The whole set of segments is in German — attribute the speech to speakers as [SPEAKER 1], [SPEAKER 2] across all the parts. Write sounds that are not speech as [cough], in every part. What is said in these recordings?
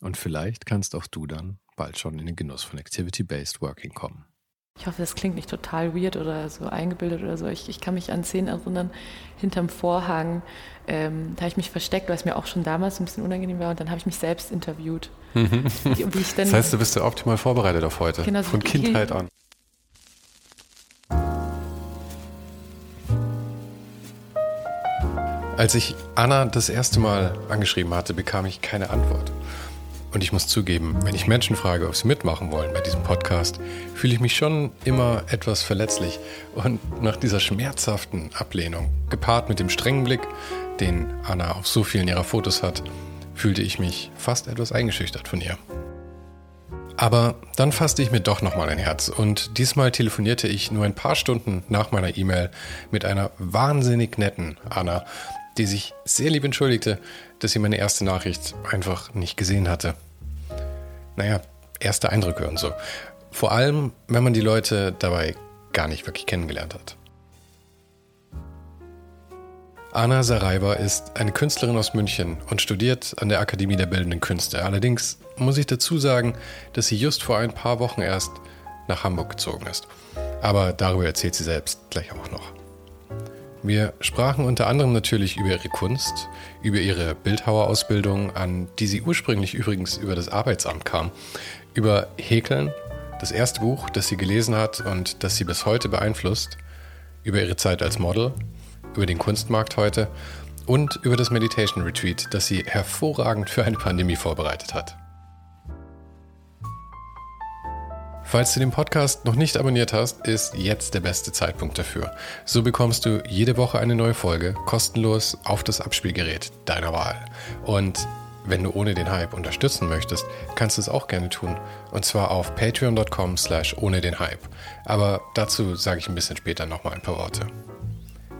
[SPEAKER 1] Und vielleicht kannst auch du dann bald schon in den Genuss von Activity-Based Working kommen.
[SPEAKER 2] Ich hoffe, das klingt nicht total weird oder so eingebildet oder so. Ich, ich kann mich an Szenen erinnern, hinterm Vorhang, ähm, da habe ich mich versteckt, weil es mir auch schon damals ein bisschen unangenehm war und dann habe ich mich selbst interviewt.
[SPEAKER 1] Mhm. [laughs] Wie, wie das heißt, du bist ja optimal vorbereitet auf heute, genau, von Kindheit an. Als ich Anna das erste Mal angeschrieben hatte, bekam ich keine Antwort. Und ich muss zugeben, wenn ich Menschen frage, ob sie mitmachen wollen bei diesem Podcast, fühle ich mich schon immer etwas verletzlich. Und nach dieser schmerzhaften Ablehnung, gepaart mit dem strengen Blick, den Anna auf so vielen ihrer Fotos hat, fühlte ich mich fast etwas eingeschüchtert von ihr. Aber dann fasste ich mir doch nochmal ein Herz und diesmal telefonierte ich nur ein paar Stunden nach meiner E-Mail mit einer wahnsinnig netten Anna, die sich sehr lieb entschuldigte, dass sie meine erste Nachricht einfach nicht gesehen hatte. Naja, erste Eindrücke und so. Vor allem, wenn man die Leute dabei gar nicht wirklich kennengelernt hat. Anna Saraiba ist eine Künstlerin aus München und studiert an der Akademie der Bildenden Künste. Allerdings muss ich dazu sagen, dass sie just vor ein paar Wochen erst nach Hamburg gezogen ist. Aber darüber erzählt sie selbst gleich auch noch. Wir sprachen unter anderem natürlich über ihre Kunst, über ihre Bildhauerausbildung, an die sie ursprünglich übrigens über das Arbeitsamt kam, über Häkeln, das erste Buch, das sie gelesen hat und das sie bis heute beeinflusst, über ihre Zeit als Model, über den Kunstmarkt heute und über das Meditation Retreat, das sie hervorragend für eine Pandemie vorbereitet hat. Falls du den Podcast noch nicht abonniert hast, ist jetzt der beste Zeitpunkt dafür. So bekommst du jede Woche eine neue Folge kostenlos auf das Abspielgerät deiner Wahl. Und wenn du ohne den Hype unterstützen möchtest, kannst du es auch gerne tun. Und zwar auf patreon.com slash ohne den Hype. Aber dazu sage ich ein bisschen später nochmal ein paar Worte.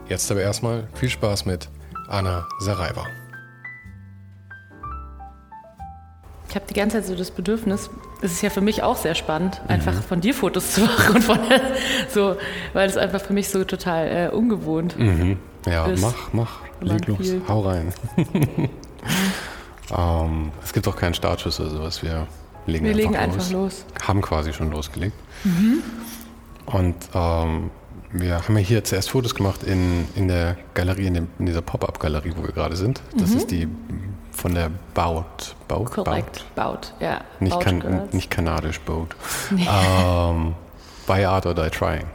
[SPEAKER 1] Jetzt aber erstmal viel Spaß mit Anna Saraiva.
[SPEAKER 2] Ich habe die ganze Zeit so das Bedürfnis, es ist ja für mich auch sehr spannend, mhm. einfach von dir Fotos zu machen und von so, weil es einfach für mich so total äh, ungewohnt
[SPEAKER 1] mhm. Ja, ist. mach, mach, leg los, viel. hau rein. [laughs] ähm, es gibt auch keinen Startschuss oder sowas, wir legen, wir einfach, legen einfach los. Haben quasi schon losgelegt. Mhm. Und ähm, wir haben ja hier zuerst Fotos gemacht in, in der Galerie, in, dem, in dieser Pop-Up-Galerie, wo wir gerade sind. Das mhm. ist die von der Baut.
[SPEAKER 2] Baut? Korrekt, Baut, ja.
[SPEAKER 1] Nicht,
[SPEAKER 2] Baut
[SPEAKER 1] kan nicht kanadisch Boat. Nee. Ähm, Buy Art or Die Trying,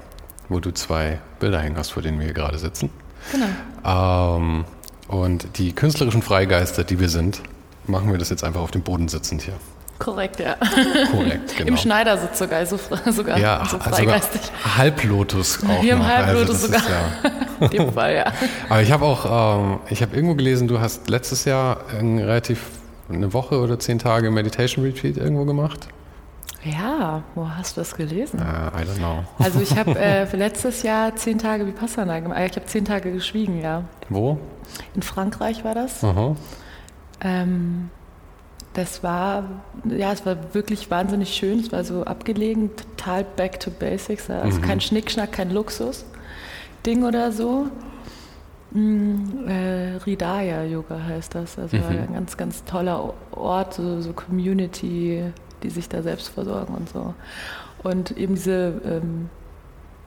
[SPEAKER 1] wo du zwei Bilder hängen hast, vor denen wir hier gerade sitzen. Genau. Ähm, und die künstlerischen Freigeister, die wir sind, machen wir das jetzt einfach auf dem Boden sitzend hier.
[SPEAKER 2] Korrekt, ja.
[SPEAKER 1] Korrekt, [laughs] genau.
[SPEAKER 2] Im Schneidersitz sogar, so, sogar
[SPEAKER 1] ja, so freigeistig. Sogar Halblotus auch
[SPEAKER 2] Hier noch. im Halblotus also sogar. Ja. [laughs] In dem Fall, ja.
[SPEAKER 1] Aber ich habe auch, ähm, ich habe irgendwo gelesen, du hast letztes Jahr ein relativ eine Woche oder zehn Tage Meditation Retreat irgendwo gemacht.
[SPEAKER 2] Ja, wo hast du das gelesen?
[SPEAKER 1] Uh, I don't know. [laughs]
[SPEAKER 2] Also ich habe äh, für letztes Jahr zehn Tage Vipassana gemacht. Ich habe zehn Tage geschwiegen, ja.
[SPEAKER 1] Wo?
[SPEAKER 2] In Frankreich war das. Aha. Ähm, das war, ja, es war wirklich wahnsinnig schön. Es war so abgelegen, total back to basics. Also mhm. kein Schnickschnack, kein Luxus-Ding oder so. Mm, äh, Ridaya Yoga heißt das. Also mhm. ein ganz, ganz toller Ort, so, so, Community, die sich da selbst versorgen und so. Und eben diese ähm,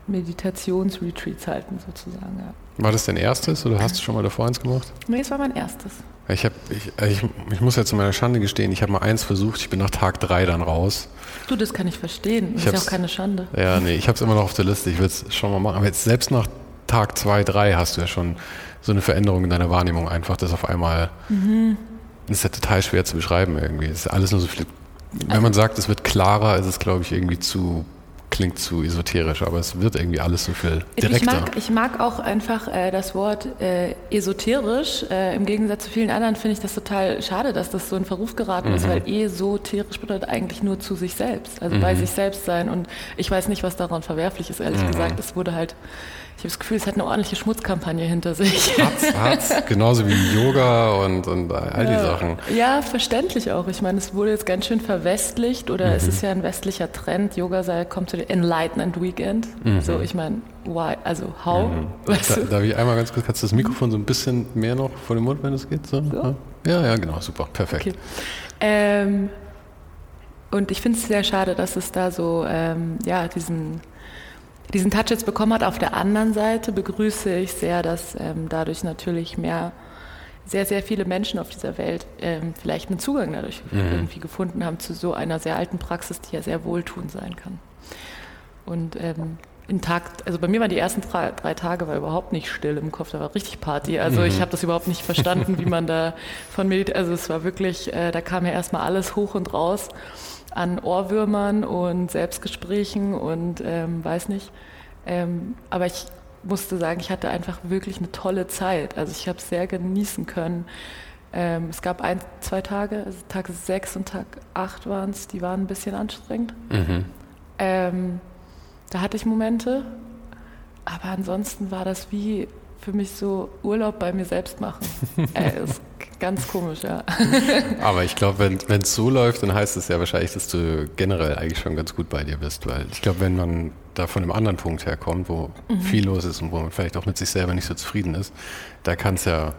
[SPEAKER 2] Meditationsretreats halten sozusagen. Ja.
[SPEAKER 1] War das dein erstes oder hast du schon mal davor eins gemacht?
[SPEAKER 2] Nee, es war mein erstes.
[SPEAKER 1] Ich, hab, ich, ich, ich muss ja zu meiner Schande gestehen, ich habe mal eins versucht, ich bin nach Tag drei dann raus.
[SPEAKER 2] Du, das kann ich verstehen. Das ich ist ja auch keine Schande.
[SPEAKER 1] Ja, nee, ich habe es immer noch auf der Liste, ich will es schon mal machen. Aber jetzt selbst nach Tag zwei, drei hast du ja schon so eine Veränderung in deiner Wahrnehmung einfach, dass auf einmal, mhm. das ist ja total schwer zu beschreiben irgendwie. Es ist alles nur so viel, wenn man sagt, es wird klarer, ist es glaube ich irgendwie zu klingt zu esoterisch, aber es wird irgendwie alles so viel direkter.
[SPEAKER 2] Ich mag, ich mag auch einfach äh, das Wort äh, esoterisch. Äh, Im Gegensatz zu vielen anderen finde ich das total schade, dass das so in Verruf geraten mhm. ist, weil esoterisch bedeutet eigentlich nur zu sich selbst, also mhm. bei sich selbst sein. Und ich weiß nicht, was daran verwerflich ist, ehrlich mhm. gesagt. Es wurde halt ich habe das Gefühl, es hat eine ordentliche Schmutzkampagne hinter sich.
[SPEAKER 1] Hat's, hat's. Genauso wie Yoga und, und all die
[SPEAKER 2] ja.
[SPEAKER 1] Sachen.
[SPEAKER 2] Ja, verständlich auch. Ich meine, es wurde jetzt ganz schön verwestlicht oder mhm. es ist ja ein westlicher Trend. Yoga sei, kommt zu den Enlightenment Weekend. Mhm. So, ich meine, why, also how? Mhm.
[SPEAKER 1] Weißt da, Darf ich einmal ganz kurz, kannst du das Mikrofon so ein bisschen mehr noch vor dem Mund, wenn es geht? So? so? Ja, ja, genau, super, perfekt. Okay.
[SPEAKER 2] Ähm, und ich finde es sehr schade, dass es da so, ähm, ja, diesen diesen Touch jetzt bekommen hat. Auf der anderen Seite begrüße ich sehr, dass ähm, dadurch natürlich mehr, sehr, sehr viele Menschen auf dieser Welt ähm, vielleicht einen Zugang dadurch mhm. irgendwie gefunden haben zu so einer sehr alten Praxis, die ja sehr wohltuend sein kann. Und ähm, in Tag, also bei mir waren die ersten drei, drei, Tage war überhaupt nicht still im Kopf, da war richtig Party. Also mhm. ich habe das überhaupt nicht verstanden, wie man da von mir, also es war wirklich, äh, da kam ja erstmal alles hoch und raus an Ohrwürmern und Selbstgesprächen und ähm, weiß nicht. Ähm, aber ich musste sagen, ich hatte einfach wirklich eine tolle Zeit. Also ich habe es sehr genießen können. Ähm, es gab ein, zwei Tage, also Tag sechs und Tag acht waren es, die waren ein bisschen anstrengend. Mhm. Ähm, da hatte ich Momente, aber ansonsten war das wie für mich so Urlaub bei mir selbst machen. [laughs] äh, ist ganz komisch, ja. [laughs]
[SPEAKER 1] Aber ich glaube, wenn es so läuft, dann heißt es ja wahrscheinlich, dass du generell eigentlich schon ganz gut bei dir bist, weil ich glaube, wenn man da von einem anderen Punkt herkommt, wo mhm. viel los ist und wo man vielleicht auch mit sich selber nicht so zufrieden ist, da kann es ja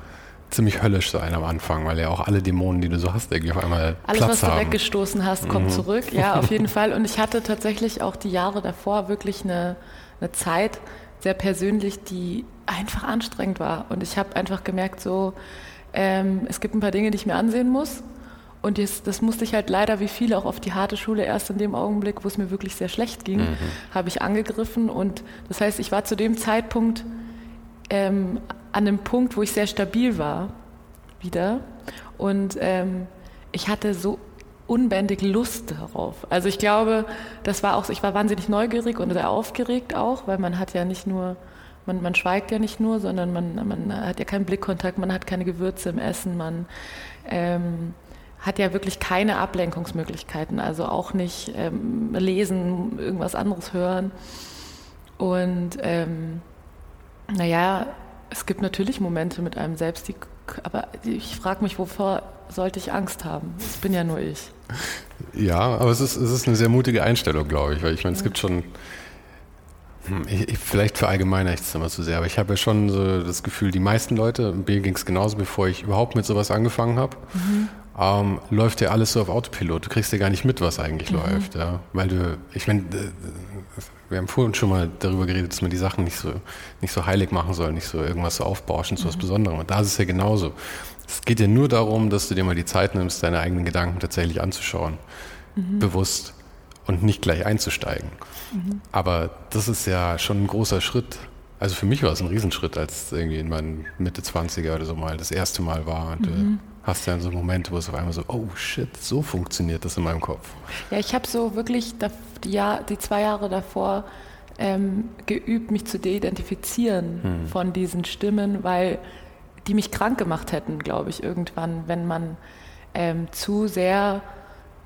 [SPEAKER 1] ziemlich höllisch sein am Anfang, weil ja auch alle Dämonen, die du so hast, irgendwie auf einmal
[SPEAKER 2] Alles,
[SPEAKER 1] Platz
[SPEAKER 2] was du haben. weggestoßen hast, kommt mhm. zurück. Ja, auf jeden Fall. Und ich hatte tatsächlich auch die Jahre davor wirklich eine, eine Zeit, sehr persönlich, die einfach anstrengend war. Und ich habe einfach gemerkt, so, ähm, es gibt ein paar Dinge, die ich mir ansehen muss. Und das, das, musste ich halt leider wie viele auch auf die harte Schule erst in dem Augenblick, wo es mir wirklich sehr schlecht ging, mhm. habe ich angegriffen. Und das heißt, ich war zu dem Zeitpunkt ähm, an einem Punkt, wo ich sehr stabil war, wieder. Und ähm, ich hatte so unbändig Lust darauf. Also ich glaube, das war auch, ich war wahnsinnig neugierig und sehr aufgeregt auch, weil man hat ja nicht nur, man, man schweigt ja nicht nur, sondern man, man hat ja keinen Blickkontakt, man hat keine Gewürze im Essen, man ähm, hat ja wirklich keine Ablenkungsmöglichkeiten, also auch nicht ähm, lesen, irgendwas anderes hören. Und ähm, naja, es gibt natürlich Momente mit einem selbst, die, aber ich frage mich, wovor sollte ich Angst haben? Das bin ja nur ich.
[SPEAKER 1] Ja, aber es ist, es ist eine sehr mutige Einstellung, glaube ich, weil ich meine, es gibt schon, hm, ich, vielleicht verallgemeine ich es immer zu sehr, aber ich habe ja schon so das Gefühl, die meisten Leute, mir ging es genauso, bevor ich überhaupt mit sowas angefangen habe, mhm. ähm, läuft ja alles so auf Autopilot. Du kriegst ja gar nicht mit, was eigentlich mhm. läuft, ja, weil du, ich meine, wir haben vorhin schon mal darüber geredet, dass man die Sachen nicht so, nicht so heilig machen soll, nicht so irgendwas so aufbauschen zu mhm. was Besonderem. Und da ist es ja genauso. Es geht ja nur darum, dass du dir mal die Zeit nimmst, deine eigenen Gedanken tatsächlich anzuschauen, mhm. bewusst und nicht gleich einzusteigen. Mhm. Aber das ist ja schon ein großer Schritt. Also für mich war es ein Riesenschritt, als irgendwie in meinen Mitte 20er oder so mal das erste Mal war. Und mhm. du hast ja so Momente, wo es auf einmal so, oh shit, so funktioniert das in meinem Kopf.
[SPEAKER 2] Ja, ich habe so wirklich die, Jahr, die zwei Jahre davor ähm, geübt, mich zu deidentifizieren hm. von diesen Stimmen, weil die mich krank gemacht hätten, glaube ich, irgendwann, wenn man ähm, zu sehr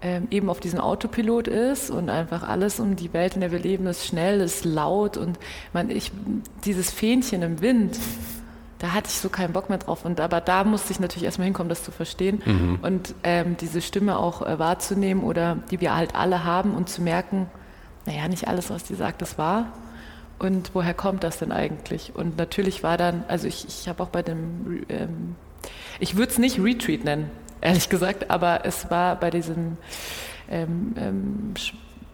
[SPEAKER 2] ähm, eben auf diesem Autopilot ist und einfach alles um die Welt, in der wir leben, ist schnell, ist laut und man, ich, dieses Fähnchen im Wind, da hatte ich so keinen Bock mehr drauf. Und aber da musste ich natürlich erstmal hinkommen, das zu verstehen mhm. und ähm, diese Stimme auch äh, wahrzunehmen oder die wir halt alle haben und zu merken, naja, nicht alles, was die sagt, das war und woher kommt das denn eigentlich? Und natürlich war dann, also ich, ich habe auch bei dem, ähm, ich würde es nicht Retreat nennen, ehrlich gesagt, aber es war bei diesem ähm, ähm,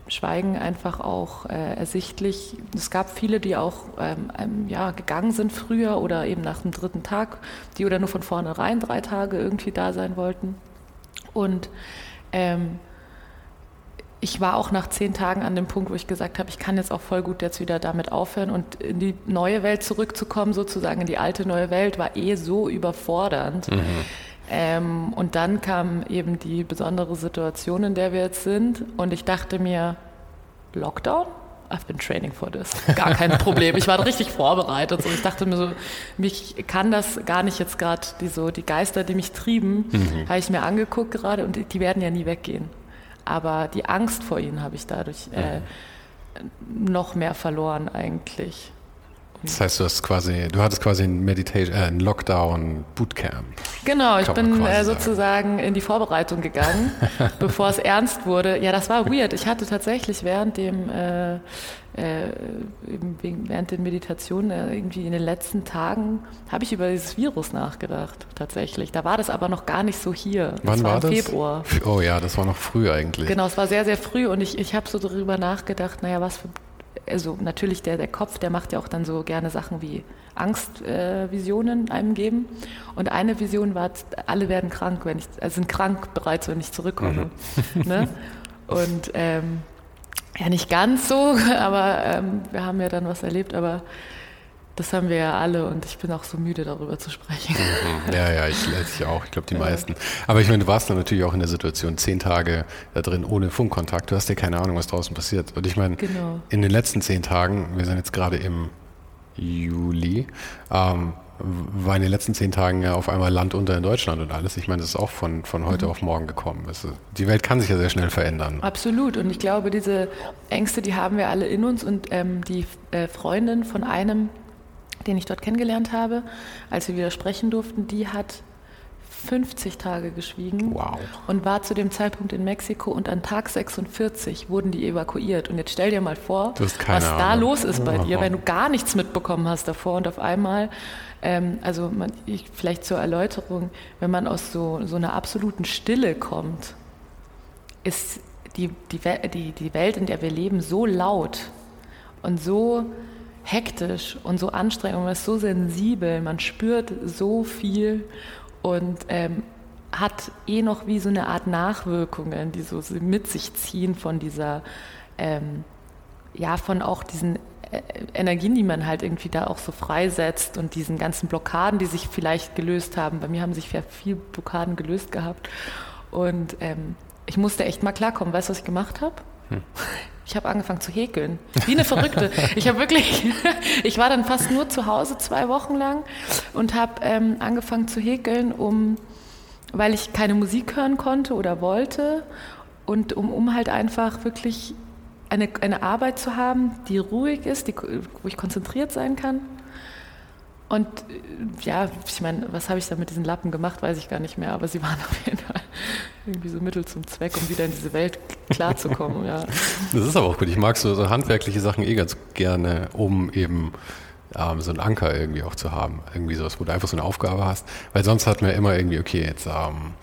[SPEAKER 2] Schweigen einfach auch äh, ersichtlich. Es gab viele, die auch ähm, ja, gegangen sind früher oder eben nach dem dritten Tag, die oder nur von vornherein drei Tage irgendwie da sein wollten. Und ähm, ich war auch nach zehn Tagen an dem Punkt, wo ich gesagt habe, ich kann jetzt auch voll gut jetzt wieder damit aufhören und in die neue Welt zurückzukommen, sozusagen in die alte neue Welt, war eh so überfordernd. Mhm. Ähm, und dann kam eben die besondere Situation, in der wir jetzt sind. Und ich dachte mir, Lockdown? I've been training for this. Gar kein [laughs] Problem. Ich war richtig vorbereitet. Und ich dachte mir so, mich kann das gar nicht jetzt gerade, die, so, die Geister, die mich trieben, mhm. habe ich mir angeguckt gerade und die, die werden ja nie weggehen aber die Angst vor ihnen habe ich dadurch äh, noch mehr verloren eigentlich.
[SPEAKER 1] Das heißt, du hast quasi, du hattest quasi ein Meditation, äh, ein Lockdown Bootcamp.
[SPEAKER 2] Genau, ich bin äh, sozusagen in die Vorbereitung gegangen, [laughs] bevor es ernst wurde. Ja, das war weird. Ich hatte tatsächlich während dem äh, äh, während den Meditationen äh, irgendwie in den letzten Tagen habe ich über dieses Virus nachgedacht, tatsächlich. Da war das aber noch gar nicht so hier.
[SPEAKER 1] Wann
[SPEAKER 2] das
[SPEAKER 1] war, war
[SPEAKER 2] das? Februar.
[SPEAKER 1] Oh ja, das war noch früh eigentlich.
[SPEAKER 2] Genau, es war sehr, sehr früh und ich, ich habe so darüber nachgedacht, naja, was für, also natürlich der, der Kopf, der macht ja auch dann so gerne Sachen wie Angstvisionen äh, einem geben. Und eine Vision war, alle werden krank, wenn ich, also sind krank bereits, wenn ich zurückkomme. Mhm. Ne? Und ähm, ja, nicht ganz so, [laughs] aber ähm, wir haben ja dann was erlebt, aber das haben wir ja alle und ich bin auch so müde darüber zu sprechen.
[SPEAKER 1] Mhm. Ja, ja, ich, ich auch, ich glaube die meisten. Aber ich meine, du warst dann natürlich auch in der Situation, zehn Tage da drin ohne Funkkontakt, du hast ja keine Ahnung, was draußen passiert. Und ich meine, genau. in den letzten zehn Tagen, wir sind jetzt gerade im Juli, ähm, war in den letzten zehn Tagen ja auf einmal Land unter in Deutschland und alles. Ich meine, das ist auch von, von heute mhm. auf morgen gekommen. Also die Welt kann sich ja sehr schnell verändern.
[SPEAKER 2] Absolut. Und ich glaube, diese Ängste, die haben wir alle in uns. Und ähm, die äh, Freundin von einem, den ich dort kennengelernt habe, als wir wieder sprechen durften, die hat 50 Tage geschwiegen
[SPEAKER 1] wow.
[SPEAKER 2] und war zu dem Zeitpunkt in Mexiko und an Tag 46 wurden die evakuiert. Und jetzt stell dir mal vor, was
[SPEAKER 1] Ahnung.
[SPEAKER 2] da los ist bei dir, wenn du gar nichts mitbekommen hast davor und auf einmal, ähm, also man, ich, vielleicht zur Erläuterung, wenn man aus so, so einer absoluten Stille kommt, ist die, die, die, die Welt, in der wir leben, so laut und so hektisch und so anstrengend, man ist so sensibel, man spürt so viel und ähm, hat eh noch wie so eine Art Nachwirkungen, die so mit sich ziehen von dieser, ähm, ja, von auch diesen äh, Energien, die man halt irgendwie da auch so freisetzt und diesen ganzen Blockaden, die sich vielleicht gelöst haben. Bei mir haben sich ja viel Blockaden gelöst gehabt und ähm, ich musste echt mal klarkommen. Weißt du, was ich gemacht habe? Hm. [laughs] Ich habe angefangen zu häkeln. Wie eine Verrückte. Ich habe wirklich, [laughs] ich war dann fast nur zu Hause zwei Wochen lang und habe ähm, angefangen zu häkeln, um, weil ich keine Musik hören konnte oder wollte und um, um halt einfach wirklich eine, eine Arbeit zu haben, die ruhig ist, die, wo ich konzentriert sein kann und äh, ja, ich meine, was habe ich da mit diesen Lappen gemacht, weiß ich gar nicht mehr, aber sie waren auf jeden Fall irgendwie so Mittel zum Zweck, um wieder in diese Welt klarzukommen. ja. [laughs]
[SPEAKER 1] Das ist aber auch gut. Ich mag so, so handwerkliche Sachen eh ganz gerne, um eben ähm, so einen Anker irgendwie auch zu haben. Irgendwie sowas, wo du einfach so eine Aufgabe hast. Weil sonst hat man immer irgendwie, okay, jetzt ähm,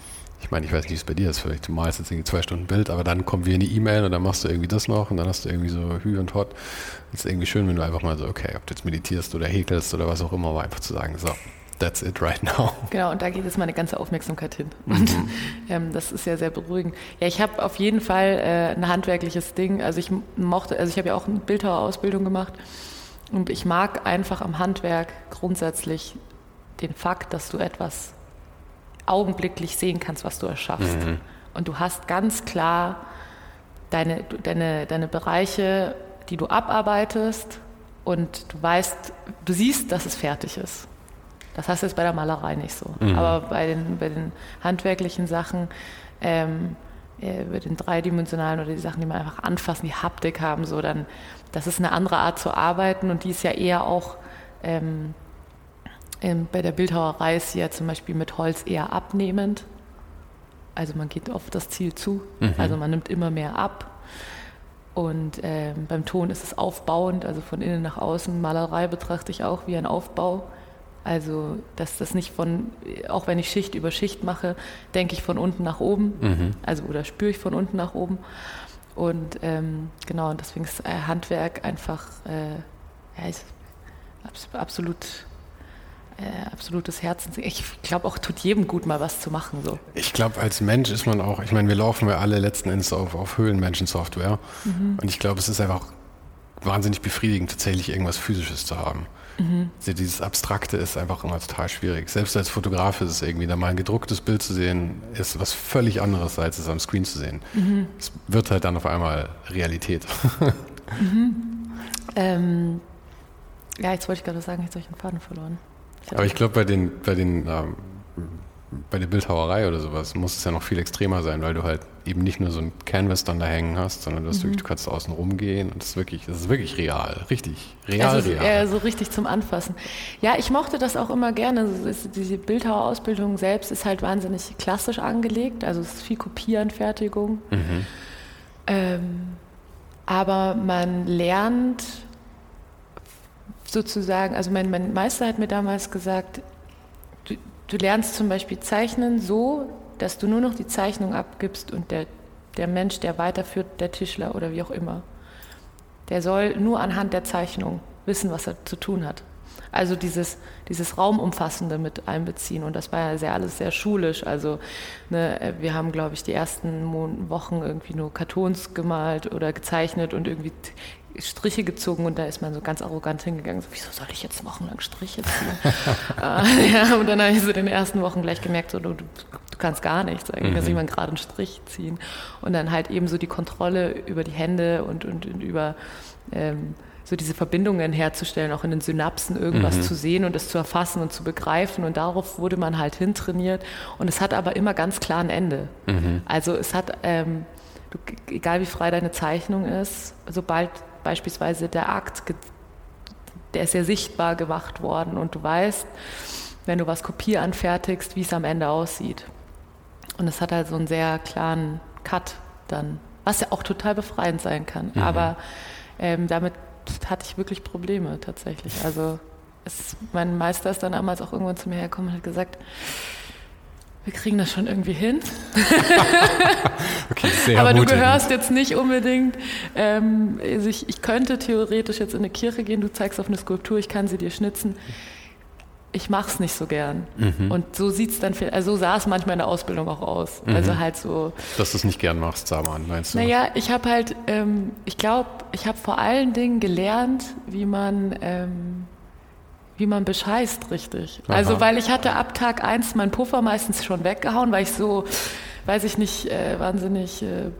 [SPEAKER 1] ich meine, ich weiß nicht, wie es bei dir ist, vielleicht du malst jetzt irgendwie zwei Stunden Bild, aber dann kommt wieder eine E-Mail und dann machst du irgendwie das noch und dann hast du irgendwie so Hü und Hot. Es ist irgendwie schön, wenn du einfach mal so, okay, ob du jetzt meditierst oder häkelst oder was auch immer, aber einfach zu sagen, so, that's it right now. [laughs]
[SPEAKER 2] Genau, und da geht jetzt meine ganze Aufmerksamkeit hin. Und mhm. ähm, das ist ja sehr beruhigend. Ja, ich habe auf jeden Fall äh, ein handwerkliches Ding. Also ich mochte, also ich habe ja auch eine Bildhauerausbildung gemacht und ich mag einfach am Handwerk grundsätzlich den Fakt, dass du etwas augenblicklich sehen kannst, was du erschaffst. Mhm. Und du hast ganz klar deine, deine, deine Bereiche, die du abarbeitest und du weißt, du siehst, dass es fertig ist. Das hast du jetzt bei der Malerei nicht so. Mhm. Aber bei den, bei den handwerklichen Sachen, ähm, äh, bei den dreidimensionalen oder die Sachen, die man einfach anfassen, die Haptik haben, so dann, das ist eine andere Art zu arbeiten und die ist ja eher auch ähm, ähm, bei der Bildhauerei ist sie ja zum Beispiel mit Holz eher abnehmend. Also man geht auf das Ziel zu, mhm. also man nimmt immer mehr ab. Und ähm, beim Ton ist es aufbauend, also von innen nach außen. Malerei betrachte ich auch wie ein Aufbau. Also, dass das nicht von, auch wenn ich Schicht über Schicht mache, denke ich von unten nach oben. Mhm. Also, oder spüre ich von unten nach oben. Und ähm, genau, und deswegen ist äh, Handwerk einfach äh, ja, ist absolut äh, absolutes Herzens. Ich glaube auch, tut jedem gut, mal was zu machen. So.
[SPEAKER 1] Ich glaube, als Mensch ist man auch, ich meine, wir laufen ja alle letzten Endes auf, auf Höhlenmenschen-Software. Mhm. Und ich glaube, es ist einfach wahnsinnig befriedigend, tatsächlich irgendwas Physisches zu haben. Mhm. Also dieses Abstrakte ist einfach immer total schwierig. Selbst als Fotograf ist es irgendwie, da mal ein gedrucktes Bild zu sehen, ist was völlig anderes, als es am Screen zu sehen. Mhm. Es wird halt dann auf einmal Realität. [laughs]
[SPEAKER 2] mhm. [laughs] ähm, ja, jetzt wollte ich gerade sagen, jetzt habe ich den Faden verloren.
[SPEAKER 1] Aber ich glaube, bei den, bei den ähm, bei der Bildhauerei oder sowas muss es ja noch viel extremer sein, weil du halt eben nicht nur so ein Canvas dann da hängen hast, sondern du, mhm. wirklich, du kannst außen rumgehen und es ist wirklich, das ist wirklich real, richtig, real,
[SPEAKER 2] also
[SPEAKER 1] real.
[SPEAKER 2] Äh, so richtig zum Anfassen. Ja, ich mochte das auch immer gerne. Diese Bildhauerausbildung selbst ist halt wahnsinnig klassisch angelegt, also es ist viel Kopieranfertigung. Mhm. Ähm, aber man lernt sozusagen, also mein, mein Meister hat mir damals gesagt, du, lernst zum Beispiel Zeichnen so, dass du nur noch die Zeichnung abgibst und der, der Mensch, der weiterführt, der Tischler oder wie auch immer, der soll nur anhand der Zeichnung wissen, was er zu tun hat. Also dieses, dieses Raumumfassende mit einbeziehen. Und das war ja sehr, alles sehr schulisch. Also ne, wir haben, glaube ich, die ersten Wochen irgendwie nur Kartons gemalt oder gezeichnet und irgendwie Striche gezogen und da ist man so ganz arrogant hingegangen, so, wieso soll ich jetzt wochenlang Striche ziehen? [laughs] äh, ja, und dann habe ich so in den ersten Wochen gleich gemerkt, so, du, du kannst gar nichts, eigentlich mhm. kann jemand gerade einen Strich ziehen. Und dann halt eben so die Kontrolle über die Hände und, und, und über ähm, so diese Verbindungen herzustellen, auch in den Synapsen irgendwas mhm. zu sehen und es zu erfassen und zu begreifen. Und darauf wurde man halt hintrainiert. Und es hat aber immer ganz klar ein Ende. Mhm. Also es hat, ähm, du, egal wie frei deine Zeichnung ist, sobald beispielsweise der Akt, der ist ja sichtbar gemacht worden und du weißt, wenn du was Kopie anfertigst, wie es am Ende aussieht. Und es hat halt so einen sehr klaren Cut dann, was ja auch total befreiend sein kann. Mhm. Aber ähm, damit hatte ich wirklich Probleme tatsächlich. Also es, mein Meister ist dann damals auch irgendwann zu mir hergekommen und hat gesagt, wir kriegen das schon irgendwie hin. [laughs] okay, sehr Aber du gehörst jetzt nicht unbedingt. Ähm, also ich, ich könnte theoretisch jetzt in eine Kirche gehen, du zeigst auf eine Skulptur, ich kann sie dir schnitzen. Ich mache es nicht so gern. Mhm. Und so sieht's dann, also so sah es manchmal in der Ausbildung auch aus. Mhm. Also halt so.
[SPEAKER 1] Dass du es nicht gern machst, Saman, meinst du?
[SPEAKER 2] Naja, ich habe halt, ähm, ich glaube, ich habe vor allen Dingen gelernt, wie man ähm, wie man bescheißt, richtig. Aha. Also, weil ich hatte ab Tag eins meinen Puffer meistens schon weggehauen, weil ich so, weiß ich nicht, äh, wahnsinnig äh,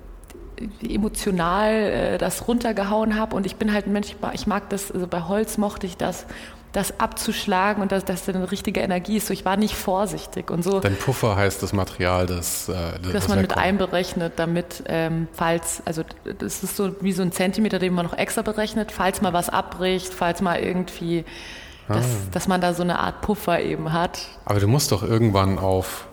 [SPEAKER 2] emotional äh, das runtergehauen habe. Und ich bin halt ein Mensch, ich mag das, also bei Holz mochte ich das, das abzuschlagen und dass das eine richtige Energie ist. So, ich war nicht vorsichtig und so.
[SPEAKER 1] Dein Puffer heißt das Material, das,
[SPEAKER 2] äh, das, das man mit einberechnet, damit ähm, falls, also das ist so wie so ein Zentimeter, den man noch extra berechnet, falls mal was abbricht, falls mal irgendwie dass, ah. dass man da so eine Art Puffer eben hat.
[SPEAKER 1] Aber du musst doch irgendwann auf,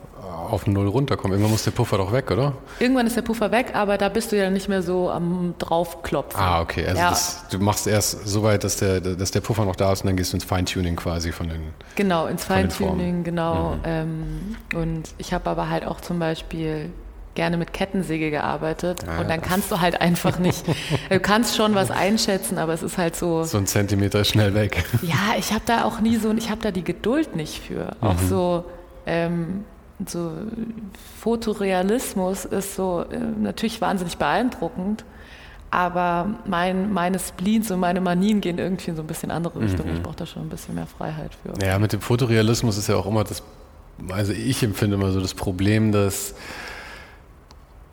[SPEAKER 1] auf Null runterkommen. Irgendwann muss der Puffer doch weg, oder?
[SPEAKER 2] Irgendwann ist der Puffer weg, aber da bist du ja nicht mehr so am draufklopfen.
[SPEAKER 1] Ah, okay. Also ja. das, du machst erst so weit, dass der, dass der Puffer noch da ist und dann gehst du ins Feintuning quasi von den
[SPEAKER 2] Genau, ins Feintuning, genau. Mhm. Ähm, und ich habe aber halt auch zum Beispiel gerne mit Kettensäge gearbeitet ah, und dann kannst du halt einfach nicht, [laughs] du kannst schon was einschätzen, aber es ist halt so.
[SPEAKER 1] So ein Zentimeter schnell weg.
[SPEAKER 2] Ja, ich habe da auch nie so, ich habe da die Geduld nicht für. Mhm. Auch so, ähm, so Fotorealismus ist so äh, natürlich wahnsinnig beeindruckend, aber mein, meine Spleens und meine Manien gehen irgendwie in so ein bisschen andere Richtung. Mhm. Ich brauche da schon ein bisschen mehr Freiheit für.
[SPEAKER 1] Ja, mit dem Fotorealismus ist ja auch immer das, also ich empfinde immer so das Problem, dass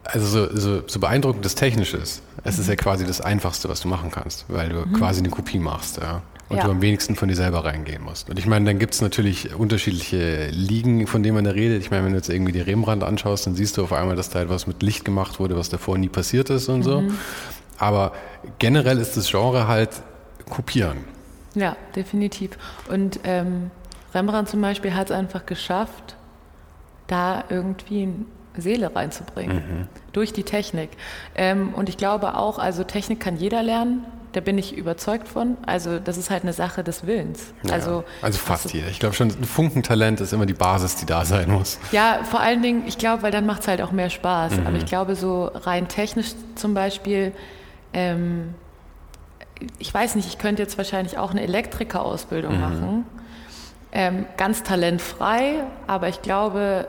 [SPEAKER 1] also so, so, so beeindruckend das Technische ist, es ist ja quasi das Einfachste, was du machen kannst, weil du mhm. quasi eine Kopie machst, ja. Und ja. du am wenigsten von dir selber reingehen musst. Und ich meine, dann gibt es natürlich unterschiedliche Ligen, von denen man da redet. Ich meine, wenn du jetzt irgendwie die Rembrandt anschaust, dann siehst du auf einmal, dass da etwas mit Licht gemacht wurde, was davor nie passiert ist und mhm. so. Aber generell ist das Genre halt kopieren.
[SPEAKER 2] Ja, definitiv. Und ähm, Rembrandt zum Beispiel hat es einfach geschafft, da irgendwie ein Seele reinzubringen mhm. durch die Technik. Ähm, und ich glaube auch, also Technik kann jeder lernen. da bin ich überzeugt von. Also das ist halt eine Sache des Willens.
[SPEAKER 1] Ja,
[SPEAKER 2] also,
[SPEAKER 1] also fast also, jeder. Ich glaube schon, ein Funkentalent ist immer die Basis, die da sein muss.
[SPEAKER 2] Ja, vor allen Dingen, ich glaube, weil dann macht es halt auch mehr Spaß. Mhm. Aber ich glaube, so rein technisch zum Beispiel, ähm, ich weiß nicht, ich könnte jetzt wahrscheinlich auch eine Elektrikerausbildung mhm. machen. Ähm, ganz talentfrei, aber ich glaube,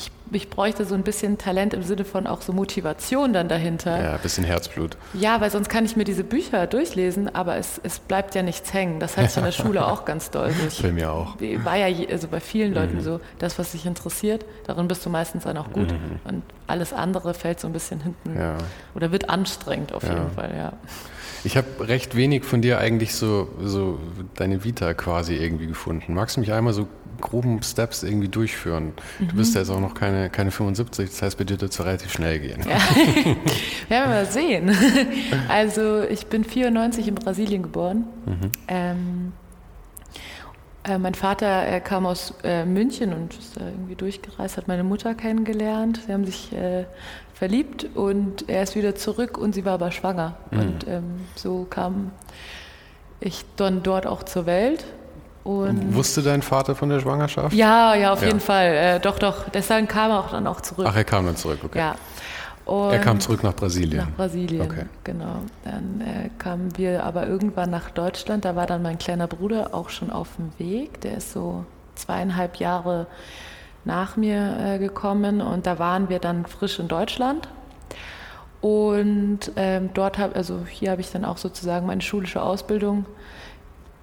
[SPEAKER 2] ich, ich bräuchte so ein bisschen Talent im Sinne von auch so Motivation dann dahinter.
[SPEAKER 1] Ja, ein bisschen Herzblut.
[SPEAKER 2] Ja, weil sonst kann ich mir diese Bücher durchlesen, aber es, es bleibt ja nichts hängen. Das hatte ich in der [laughs] Schule auch ganz doll.
[SPEAKER 1] Ich, bei mir auch.
[SPEAKER 2] War ja also bei vielen Leuten mhm. so, das, was dich interessiert, darin bist du meistens dann auch gut. Mhm. Und alles andere fällt so ein bisschen hinten ja. oder wird anstrengend auf ja. jeden Fall, ja.
[SPEAKER 1] Ich habe recht wenig von dir eigentlich so, so deine Vita quasi irgendwie gefunden. Magst du mich einmal so groben Steps irgendwie durchführen. Mhm. Du bist ja jetzt auch noch keine, keine 75, das heißt, bei dir wird es relativ schnell gehen. Ja. [laughs]
[SPEAKER 2] Werden wir mal sehen. Also ich bin 94 in Brasilien geboren. Mhm. Ähm, äh, mein Vater er kam aus äh, München und ist da irgendwie durchgereist, hat meine Mutter kennengelernt. Sie haben sich äh, verliebt und er ist wieder zurück und sie war aber schwanger. Mhm. Und ähm, so kam ich dann dort auch zur Welt
[SPEAKER 1] und Wusste dein Vater von der Schwangerschaft?
[SPEAKER 2] Ja, ja, auf ja. jeden Fall. Äh, doch, doch. Deshalb kam er auch dann auch zurück.
[SPEAKER 1] Ach, er kam dann zurück, okay.
[SPEAKER 2] Ja.
[SPEAKER 1] Und er kam zurück nach Brasilien.
[SPEAKER 2] Nach Brasilien, okay. genau. Dann äh, kamen wir aber irgendwann nach Deutschland. Da war dann mein kleiner Bruder auch schon auf dem Weg. Der ist so zweieinhalb Jahre nach mir äh, gekommen und da waren wir dann frisch in Deutschland. Und ähm, dort habe, also hier habe ich dann auch sozusagen meine schulische Ausbildung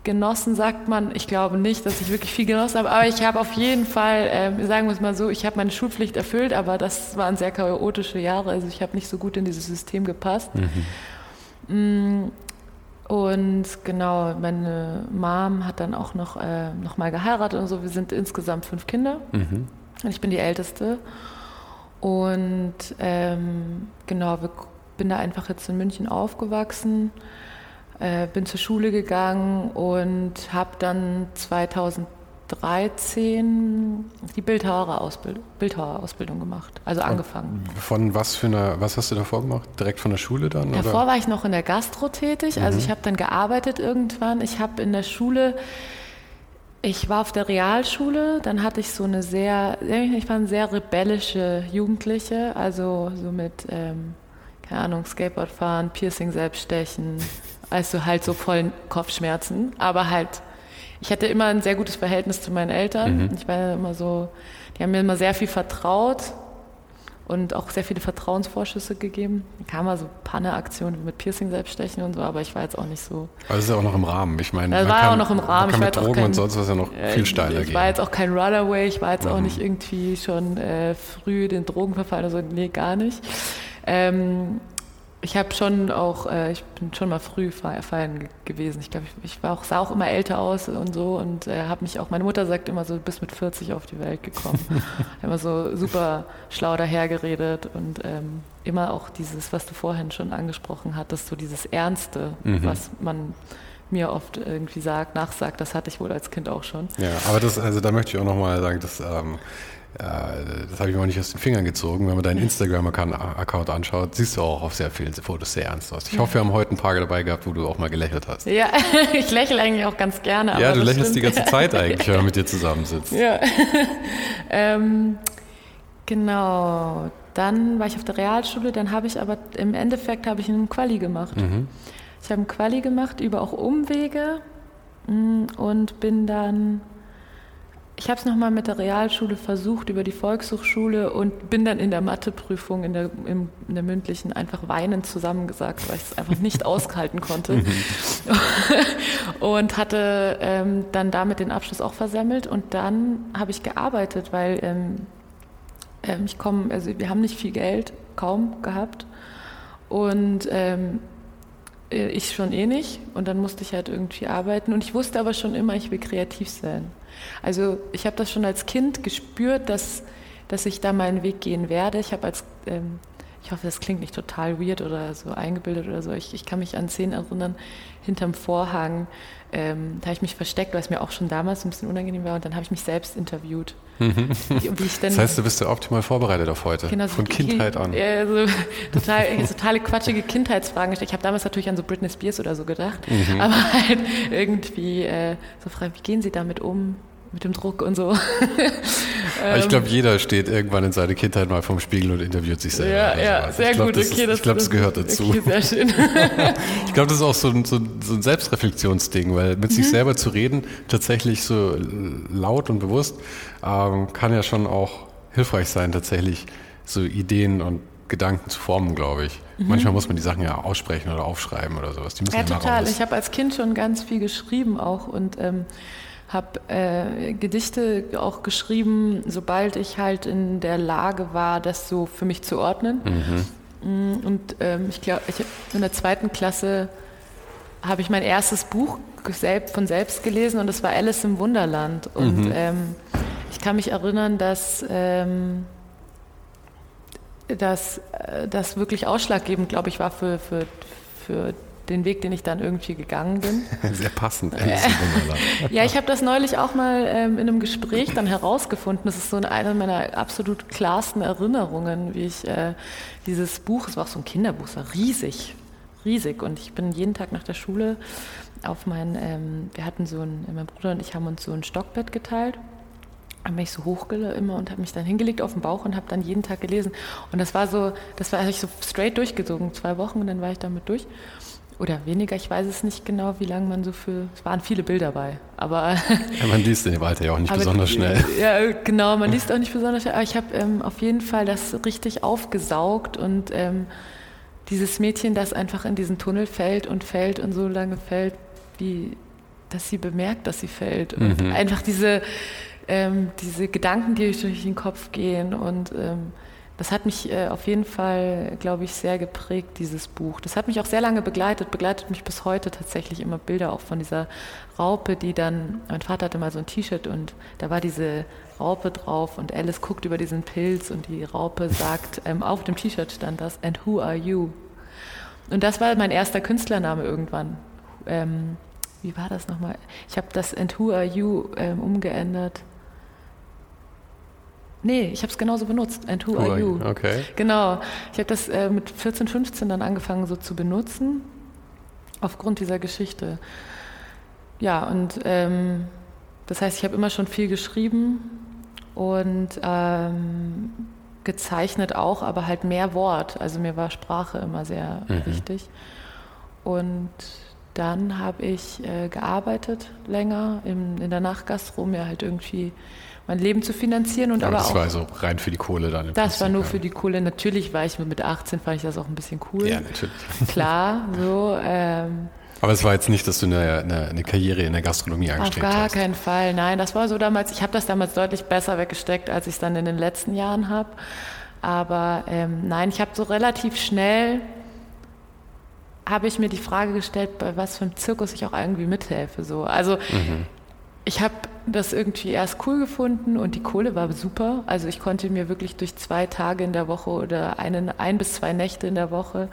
[SPEAKER 2] genossen sagt man, ich glaube nicht, dass ich wirklich viel genossen habe, aber ich habe auf jeden Fall, äh, sagen wir es mal so, ich habe meine Schulpflicht erfüllt, aber das waren sehr chaotische Jahre, also ich habe nicht so gut in dieses System gepasst. Mhm. Mm, und genau, meine Mom hat dann auch noch, äh, noch mal geheiratet und so. Wir sind insgesamt fünf Kinder mhm. und ich bin die Älteste. Und ähm, genau, wir, bin da einfach jetzt in München aufgewachsen äh, bin zur Schule gegangen und habe dann 2013 die Bildhauerausbildung, Bildhauerausbildung gemacht, also angefangen.
[SPEAKER 1] Von was für eine, was hast du davor gemacht? Direkt von der Schule dann?
[SPEAKER 2] Davor oder? war ich noch in der Gastro tätig, also mhm. ich habe dann gearbeitet irgendwann. Ich habe in der Schule ich war auf der Realschule, dann hatte ich so eine sehr, ich war eine sehr rebellische Jugendliche, also so mit, ähm, keine Ahnung, Skateboard fahren, Piercing selbst stechen, also halt so vollen Kopfschmerzen. Aber halt, ich hatte immer ein sehr gutes Verhältnis zu meinen Eltern. Mhm. Ich war immer so, die haben mir immer sehr viel vertraut und auch sehr viele Vertrauensvorschüsse gegeben. Da kam mal so Panne-Aktionen mit Piercing selbststechen und so, aber ich war jetzt auch nicht so.
[SPEAKER 1] Das ist ja auch noch im Rahmen. Ich meine,
[SPEAKER 2] das war kann, auch noch im Rahmen.
[SPEAKER 1] Man kann ich mit Drogen kein, und sonst was ja noch viel steiler
[SPEAKER 2] ich
[SPEAKER 1] gehen.
[SPEAKER 2] Ich war jetzt auch kein Runaway, ich war jetzt mhm. auch nicht irgendwie schon äh, früh den Drogen verfallen oder so. Nee, gar nicht. Ähm, ich habe schon auch, äh, ich bin schon mal früh feiern gewesen. Ich glaube, ich, ich, war auch, sah auch immer älter aus und so und äh, habe mich auch, meine Mutter sagt immer so, du bist mit 40 auf die Welt gekommen. [laughs] immer so super schlau dahergeredet und ähm, immer auch dieses, was du vorhin schon angesprochen hattest, so dieses Ernste, mhm. was man mir oft irgendwie sagt, nachsagt, das hatte ich wohl als Kind auch schon.
[SPEAKER 1] Ja, aber das, also da möchte ich auch nochmal sagen, dass ähm, das habe ich mir auch nicht aus den Fingern gezogen. Wenn man deinen Instagram-Account anschaut, siehst du auch auf sehr vielen Fotos sehr ernst aus. Ich hoffe, wir haben heute ein paar dabei gehabt, wo du auch mal gelächelt hast.
[SPEAKER 2] Ja, [laughs] ich lächle eigentlich auch ganz gerne.
[SPEAKER 1] ja, du lächelst stimmt. die ganze Zeit [laughs] eigentlich, wenn man mit dir zusammensitzt.
[SPEAKER 2] Ja. [laughs] ähm, genau. Dann war ich auf der Realschule, dann habe ich aber im Endeffekt habe ich einen Quali gemacht. Mhm. Ich habe einen Quali gemacht über auch Umwege mm, und bin dann ich habe es nochmal mit der Realschule versucht, über die Volkshochschule und bin dann in der Matheprüfung, in der, in der mündlichen, einfach weinend zusammengesagt, weil ich es einfach nicht [laughs] aushalten konnte. Mhm. [laughs] und hatte ähm, dann damit den Abschluss auch versemmelt. Und dann habe ich gearbeitet, weil ähm, ähm, ich komme, also wir haben nicht viel Geld, kaum gehabt. Und ähm, äh, ich schon eh nicht. Und dann musste ich halt irgendwie arbeiten. Und ich wusste aber schon immer, ich will kreativ sein. Also ich habe das schon als Kind gespürt, dass, dass ich da meinen Weg gehen werde. Ich habe als ähm, ich hoffe, das klingt nicht total weird oder so eingebildet oder so. Ich, ich kann mich an Szenen erinnern, hinterm Vorhang, ähm, da habe ich mich versteckt, weil es mir auch schon damals ein bisschen unangenehm war und dann habe ich mich selbst interviewt.
[SPEAKER 1] Mhm. Wie, wie das heißt, du bist ja optimal vorbereitet auf heute, genau, von Kindheit an.
[SPEAKER 2] Ja, so, [laughs] total, totale quatschige Kindheitsfragen gestellt. Ich habe damals natürlich an so Britney Spears oder so gedacht, mhm. aber halt irgendwie äh, so fragen, wie gehen Sie damit um? Mit dem Druck und so. [laughs]
[SPEAKER 1] ich glaube, jeder steht irgendwann in seiner Kindheit mal vorm Spiegel und interviewt sich selber.
[SPEAKER 2] Ja, ja, sehr
[SPEAKER 1] glaub,
[SPEAKER 2] gut.
[SPEAKER 1] Okay, ist, ich glaube, das gehört dazu. Okay, sehr schön. [laughs] ich glaube, das ist auch so ein, so, ein Selbstreflexionsding, weil mit mhm. sich selber zu reden, tatsächlich so laut und bewusst, ähm, kann ja schon auch hilfreich sein, tatsächlich so Ideen und Gedanken zu formen, glaube ich. Mhm. Manchmal muss man die Sachen ja aussprechen oder aufschreiben oder sowas. Die
[SPEAKER 2] müssen ja, ja total. Ich habe als Kind schon ganz viel geschrieben auch und ähm, habe äh, Gedichte auch geschrieben, sobald ich halt in der Lage war, das so für mich zu ordnen. Mhm. Mm, und ähm, ich glaube, in der zweiten Klasse habe ich mein erstes Buch von selbst gelesen und das war Alice im Wunderland. Und mhm. ähm, ich kann mich erinnern, dass ähm, das, äh, das wirklich ausschlaggebend, glaube ich, war für, für, für den Weg, den ich dann irgendwie gegangen bin. [laughs]
[SPEAKER 1] Sehr passend. [laughs]
[SPEAKER 2] ja, ich habe das neulich auch mal ähm, in einem Gespräch dann herausgefunden. Das ist so eine meiner absolut klarsten Erinnerungen, wie ich äh, dieses Buch, es war auch so ein Kinderbuch, es war riesig, riesig. Und ich bin jeden Tag nach der Schule auf mein, ähm, wir hatten so ein, mein Bruder und ich haben uns so ein Stockbett geteilt habe mich so hoch immer und habe mich dann hingelegt auf den Bauch und habe dann jeden Tag gelesen. Und das war so, das war ich so straight durchgesogen, zwei Wochen und dann war ich damit durch. Oder weniger, ich weiß es nicht genau, wie lange man so für. Es waren viele Bilder bei, aber.
[SPEAKER 1] Ja, man liest in dem Alter ja auch nicht besonders schnell.
[SPEAKER 2] Ja, genau, man liest auch nicht besonders schnell. Aber ich habe ähm, auf jeden Fall das richtig aufgesaugt und ähm, dieses Mädchen, das einfach in diesen Tunnel fällt und fällt und so lange fällt, wie dass sie bemerkt, dass sie fällt. Und mhm. einfach diese, ähm, diese Gedanken, die durch den Kopf gehen und ähm, das hat mich äh, auf jeden Fall, glaube ich, sehr geprägt, dieses Buch. Das hat mich auch sehr lange begleitet, begleitet mich bis heute tatsächlich immer Bilder auch von dieser Raupe, die dann, mein Vater hatte mal so ein T-Shirt und da war diese Raupe drauf und Alice guckt über diesen Pilz und die Raupe sagt, ähm, auf dem T-Shirt stand das, and who are you? Und das war mein erster Künstlername irgendwann. Ähm, wie war das nochmal? Ich habe das and who are you ähm, umgeändert Nee, ich habe es genauso benutzt. And who, who are you?
[SPEAKER 1] Okay.
[SPEAKER 2] Genau. Ich habe das äh, mit 14, 15 dann angefangen so zu benutzen, aufgrund dieser Geschichte. Ja, und ähm, das heißt, ich habe immer schon viel geschrieben und ähm, gezeichnet auch, aber halt mehr Wort. Also mir war Sprache immer sehr mhm. wichtig. Und dann habe ich äh, gearbeitet länger in, in der Nachtgastro, mir halt irgendwie mein Leben zu finanzieren und aber, aber
[SPEAKER 1] das
[SPEAKER 2] auch.
[SPEAKER 1] Das war also rein für die Kohle dann.
[SPEAKER 2] das Prinzip, war nur ja. für die Kohle. Natürlich war ich mit 18 fand ich das auch ein bisschen cool.
[SPEAKER 1] Ja, natürlich. [laughs]
[SPEAKER 2] Klar, so. Ähm,
[SPEAKER 1] aber es war jetzt nicht, dass du eine, eine, eine Karriere in der Gastronomie angestrebt hast.
[SPEAKER 2] Auf gar
[SPEAKER 1] hast.
[SPEAKER 2] keinen Fall. Nein, das war so damals. Ich habe das damals deutlich besser weggesteckt, als ich es dann in den letzten Jahren habe. Aber ähm, nein, ich habe so relativ schnell habe ich mir die Frage gestellt, bei was für einem Zirkus ich auch irgendwie mithelfe. So. Also mhm. Ich habe das irgendwie erst cool gefunden und die Kohle war super. Also ich konnte mir wirklich durch zwei Tage in der Woche oder einen, ein bis zwei Nächte in der Woche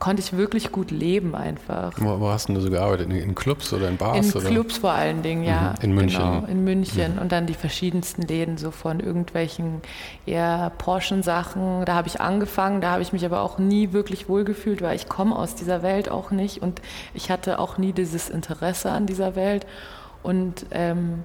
[SPEAKER 2] konnte ich wirklich gut leben einfach.
[SPEAKER 1] Wo, wo hast du so gearbeitet? In, in, Clubs oder in Bars?
[SPEAKER 2] In
[SPEAKER 1] oder?
[SPEAKER 2] Clubs vor allen Dingen, ja.
[SPEAKER 1] Mhm. In München?
[SPEAKER 2] Genau, in München. Mhm. Und dann die verschiedensten Läden, so von irgendwelchen eher Porschen-Sachen. Da habe ich angefangen, da habe ich mich aber auch nie wirklich wohlgefühlt, weil ich komme aus dieser Welt auch nicht und ich hatte auch nie dieses Interesse an dieser Welt. Und ähm,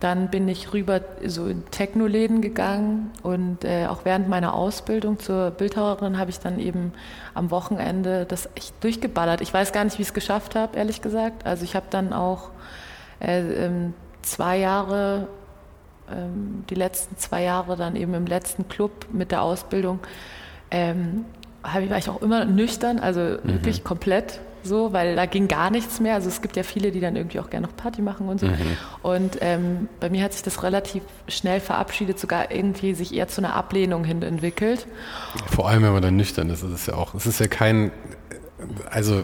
[SPEAKER 2] dann bin ich rüber so in Techno-Läden gegangen und äh, auch während meiner Ausbildung zur Bildhauerin habe ich dann eben am Wochenende das echt durchgeballert. Ich weiß gar nicht, wie ich es geschafft habe, ehrlich gesagt. Also ich habe dann auch äh, ähm, zwei Jahre, ähm, die letzten zwei Jahre dann eben im letzten Club mit der Ausbildung, ähm, war ich auch immer nüchtern, also mhm. wirklich komplett so, weil da ging gar nichts mehr. Also es gibt ja viele, die dann irgendwie auch gerne noch Party machen und so. Mhm. Und ähm, bei mir hat sich das relativ schnell verabschiedet, sogar irgendwie sich eher zu einer Ablehnung hin entwickelt.
[SPEAKER 1] Vor allem, wenn man dann nüchtern ist, ist es ja auch, es ist ja kein, also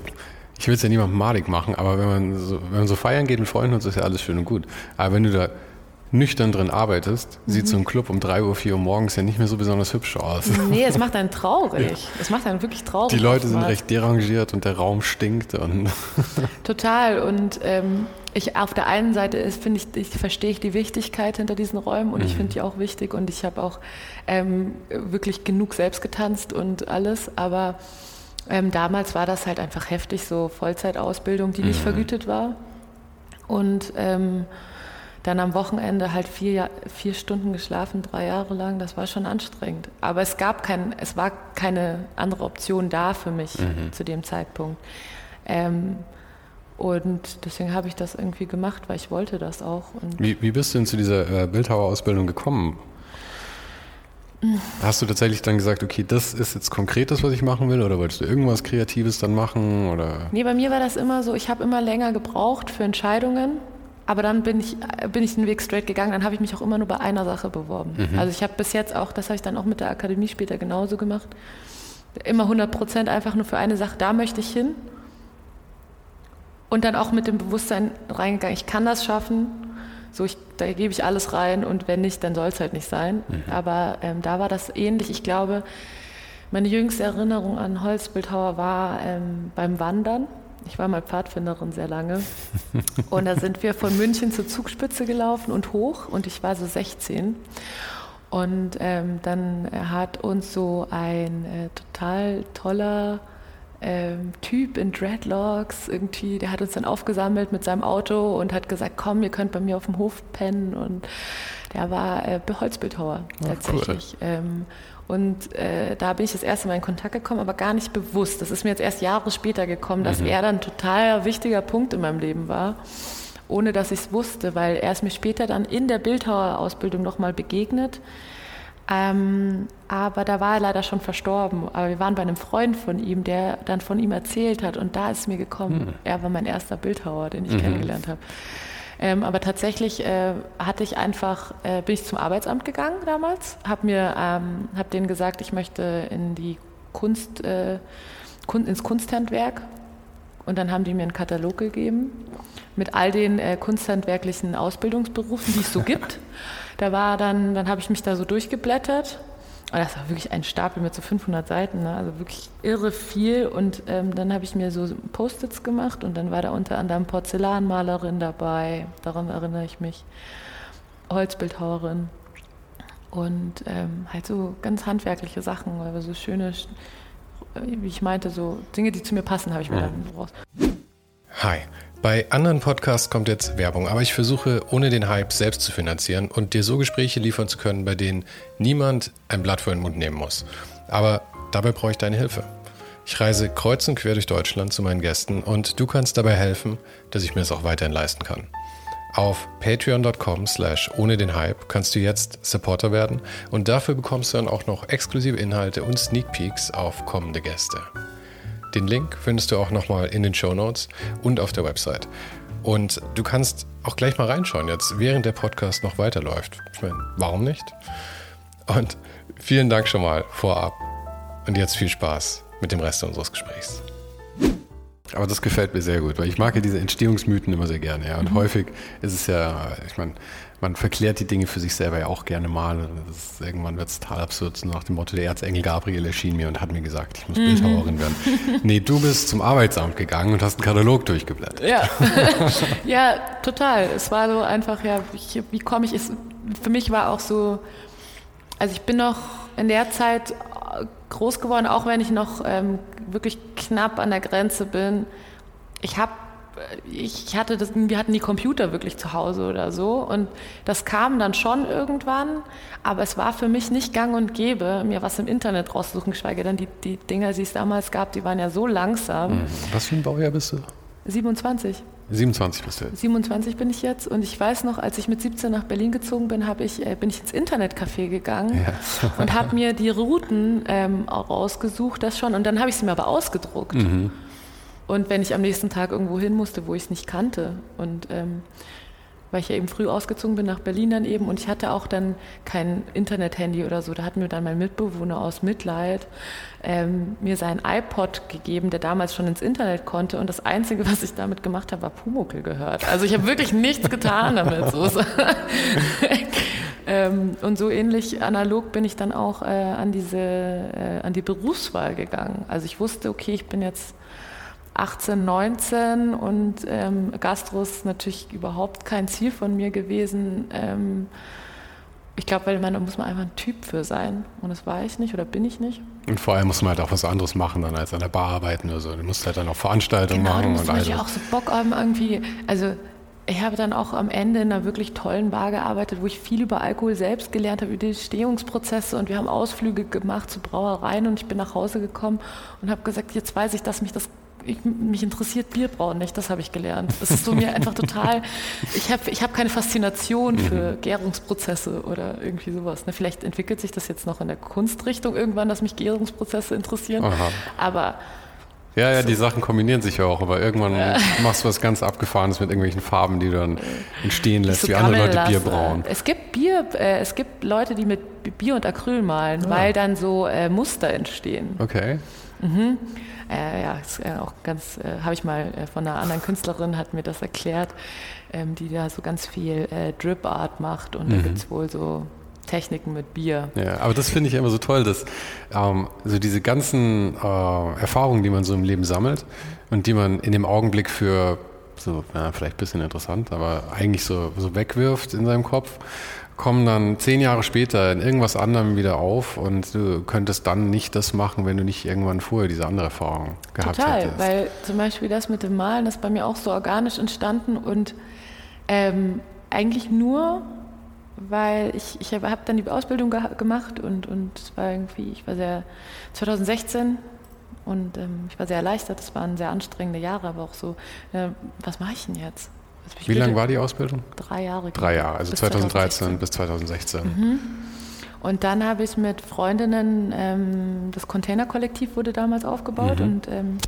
[SPEAKER 1] ich will es ja niemandem madig machen, aber wenn man, so, wenn man so feiern geht mit Freunden und so, ist ja alles schön und gut. Aber wenn du da nüchtern drin arbeitest, mhm. sieht so ein Club um 3 Uhr, 4 Uhr morgens ja nicht mehr so besonders hübsch aus.
[SPEAKER 2] Nee, es [laughs] macht einen traurig. Es macht einen wirklich traurig.
[SPEAKER 1] Die Leute sind recht derangiert und der Raum stinkt. Und [laughs]
[SPEAKER 2] Total. Und ähm, ich auf der einen Seite ist, finde ich, ich verstehe ich die Wichtigkeit hinter diesen Räumen und mhm. ich finde die auch wichtig und ich habe auch ähm, wirklich genug selbst getanzt und alles, aber ähm, damals war das halt einfach heftig, so Vollzeitausbildung, die nicht mhm. vergütet war. Und ähm, dann am Wochenende halt vier, vier Stunden geschlafen, drei Jahre lang, das war schon anstrengend. Aber es gab kein, es war keine andere Option da für mich mhm. zu dem Zeitpunkt. Ähm, und deswegen habe ich das irgendwie gemacht, weil ich wollte das auch.
[SPEAKER 1] Wie, wie, bist du denn zu dieser äh, Bildhauerausbildung gekommen? Hast du tatsächlich dann gesagt, okay, das ist jetzt konkret das, was ich machen will, oder wolltest du irgendwas Kreatives dann machen? Oder?
[SPEAKER 2] Nee, bei mir war das immer so, ich habe immer länger gebraucht für Entscheidungen, aber dann bin ich, bin ich den Weg straight gegangen, dann habe ich mich auch immer nur bei einer Sache beworben. Mhm. Also ich habe bis jetzt auch, das habe ich dann auch mit der Akademie später genauso gemacht, immer 100 Prozent einfach nur für eine Sache, da möchte ich hin. Und dann auch mit dem Bewusstsein reingegangen, ich kann das schaffen so, ich, da gebe ich alles rein und wenn nicht, dann soll es halt nicht sein. Mhm. Aber ähm, da war das ähnlich. Ich glaube, meine jüngste Erinnerung an Holzbildhauer war ähm, beim Wandern. Ich war mal Pfadfinderin sehr lange. Und da sind wir von München zur Zugspitze gelaufen und hoch und ich war so 16. Und ähm, dann hat uns so ein äh, total toller ähm, Typ in Dreadlocks irgendwie, der hat uns dann aufgesammelt mit seinem Auto und hat gesagt, komm, ihr könnt bei mir auf dem Hof pennen und der war äh, Holzbildhauer tatsächlich. Cool. Ähm, und äh, da bin ich das erste Mal in Kontakt gekommen, aber gar nicht bewusst. Das ist mir jetzt erst Jahre später gekommen, dass mhm. er dann ein total wichtiger Punkt in meinem Leben war, ohne dass ich es wusste, weil er ist mir später dann in der Bildhauerausbildung nochmal begegnet ähm, aber da war er leider schon verstorben. Aber wir waren bei einem Freund von ihm, der dann von ihm erzählt hat. Und da ist mir gekommen, mhm. er war mein erster Bildhauer, den ich mhm. kennengelernt habe. Ähm, aber tatsächlich äh, hatte ich einfach, äh, bin ich zum Arbeitsamt gegangen damals, habe mir, ähm, habe denen gesagt, ich möchte in die Kunst, äh, Kun ins Kunsthandwerk. Und dann haben die mir einen Katalog gegeben mit all den äh, kunsthandwerklichen Ausbildungsberufen, die es so [laughs] gibt. Da war dann, dann habe ich mich da so durchgeblättert. Und das war wirklich ein Stapel mit so 500 Seiten, ne? also wirklich irre viel. Und ähm, dann habe ich mir so Post-its gemacht und dann war da unter anderem Porzellanmalerin dabei, daran erinnere ich mich, Holzbildhauerin und ähm, halt so ganz handwerkliche Sachen, aber so schöne, wie ich meinte, so Dinge, die zu mir passen, habe ich mir dann raus.
[SPEAKER 1] Hi, bei anderen Podcasts kommt jetzt Werbung, aber ich versuche, ohne den Hype selbst zu finanzieren und dir so Gespräche liefern zu können, bei denen niemand ein Blatt vor den Mund nehmen muss. Aber dabei brauche ich deine Hilfe. Ich reise kreuz und quer durch Deutschland zu meinen Gästen und du kannst dabei helfen, dass ich mir das auch weiterhin leisten kann. Auf patreon.com slash ohne den Hype kannst du jetzt Supporter werden und dafür bekommst du dann auch noch exklusive Inhalte und Sneak Peeks auf kommende Gäste. Den Link findest du auch nochmal in den Show Notes und auf der Website. Und du kannst auch gleich mal reinschauen, jetzt während der Podcast noch weiterläuft. Ich meine, warum nicht? Und vielen Dank schon mal vorab. Und jetzt viel Spaß mit dem Rest unseres Gesprächs. Aber das gefällt mir sehr gut, weil ich mag ja diese Entstehungsmythen immer sehr gerne. Ja. Und mhm. häufig ist es ja, ich meine, man verklärt die Dinge für sich selber ja auch gerne mal. Ist, irgendwann wird es total absurd, so nach dem Motto, der Erzengel Gabriel erschien mir und hat mir gesagt, ich muss mhm. Bildhauerin werden. [laughs] Nee, du bist zum Arbeitsamt gegangen und hast einen Katalog durchgeblättert.
[SPEAKER 2] Ja, [laughs] ja total. Es war so einfach, ja, ich, wie komme ich, ist, für mich war auch so, also ich bin noch in der Zeit groß geworden, auch wenn ich noch ähm, wirklich knapp an der Grenze bin. Ich habe ich hatte das, wir hatten die Computer wirklich zu Hause oder so und das kam dann schon irgendwann, aber es war für mich nicht gang und gäbe, mir was im Internet rauszusuchen, geschweige denn die, die Dinger, die es damals gab, die waren ja so langsam.
[SPEAKER 1] Mhm. Was für ein Baujahr bist du?
[SPEAKER 2] 27.
[SPEAKER 1] 27 bist du jetzt.
[SPEAKER 2] 27 bin ich jetzt und ich weiß noch, als ich mit 17 nach Berlin gezogen bin, ich, äh, bin ich ins Internetcafé gegangen ja. [laughs] und habe mir die Routen ähm, rausgesucht, das schon und dann habe ich sie mir aber ausgedruckt. Mhm. Und wenn ich am nächsten Tag irgendwo hin musste, wo ich es nicht kannte. Und ähm, weil ich ja eben früh ausgezogen bin nach Berlin dann eben und ich hatte auch dann kein Internet-Handy oder so. Da hat mir dann mein Mitbewohner aus Mitleid ähm, mir seinen iPod gegeben, der damals schon ins Internet konnte und das Einzige, was ich damit gemacht habe, war Pumuckel gehört. Also ich habe wirklich nichts getan damit. So. [laughs] ähm, und so ähnlich analog bin ich dann auch äh, an diese, äh, an die Berufswahl gegangen. Also ich wusste, okay, ich bin jetzt 18, 19 und ähm, Gastro ist natürlich überhaupt kein Ziel von mir gewesen. Ähm, ich glaube, weil man, da muss man einfach ein Typ für sein. Und das war ich nicht oder bin ich nicht.
[SPEAKER 1] Und vor allem muss man halt auch was anderes machen dann als an der Bar arbeiten oder so. Du musst halt dann auch Veranstaltungen
[SPEAKER 2] genau,
[SPEAKER 1] machen.
[SPEAKER 2] Und also. auch so Bock haben irgendwie. Also ich habe dann auch am Ende in einer wirklich tollen Bar gearbeitet, wo ich viel über Alkohol selbst gelernt habe, über die Stehungsprozesse und wir haben Ausflüge gemacht zu Brauereien und ich bin nach Hause gekommen und habe gesagt, jetzt weiß ich, dass mich das ich, mich interessiert Bierbrauen nicht, das habe ich gelernt. Das ist so mir einfach total, [laughs] ich habe ich hab keine Faszination für mhm. Gärungsprozesse oder irgendwie sowas. Ne? Vielleicht entwickelt sich das jetzt noch in der Kunstrichtung irgendwann, dass mich Gärungsprozesse interessieren. Aha. Aber
[SPEAKER 1] ja, ja, so. die Sachen kombinieren sich ja auch, aber irgendwann ja. [laughs] machst du was ganz Abgefahrenes mit irgendwelchen Farben, die du dann entstehen lässt, so wie andere Leute Bier brauen.
[SPEAKER 2] Es gibt Bier, äh, es gibt Leute, die mit Bier und Acryl malen. Ah. weil dann so äh, Muster entstehen.
[SPEAKER 1] Okay.
[SPEAKER 2] Mhm. Äh, ja, ist äh, auch ganz, äh, habe ich mal äh, von einer anderen Künstlerin, hat mir das erklärt, ähm, die da so ganz viel äh, Drip Art macht und mhm. da gibt es wohl so Techniken mit Bier.
[SPEAKER 1] Ja, aber das finde ich immer so toll, dass ähm, so diese ganzen Erfahrungen, die man so im Leben sammelt und die man in dem Augenblick für so, ja, vielleicht ein bisschen interessant, aber eigentlich so, so wegwirft in seinem Kopf, kommen dann zehn Jahre später in irgendwas anderem wieder auf und du könntest dann nicht das machen, wenn du nicht irgendwann vorher diese andere Erfahrung gehabt
[SPEAKER 2] Total,
[SPEAKER 1] hättest.
[SPEAKER 2] weil zum Beispiel das mit dem Malen, das ist bei mir auch so organisch entstanden und ähm, eigentlich nur, weil ich, ich habe dann die Ausbildung ge gemacht und, und es war irgendwie, ich war sehr, 2016 und ähm, ich war sehr erleichtert, es waren sehr anstrengende Jahre, aber auch so, äh, was mache ich denn jetzt?
[SPEAKER 1] Wie lange war die Ausbildung?
[SPEAKER 2] Drei Jahre.
[SPEAKER 1] Drei Jahre, also 2013 bis 2016.
[SPEAKER 2] Mhm. Und dann habe ich mit Freundinnen, ähm, das Containerkollektiv wurde damals aufgebaut mhm. und ähm,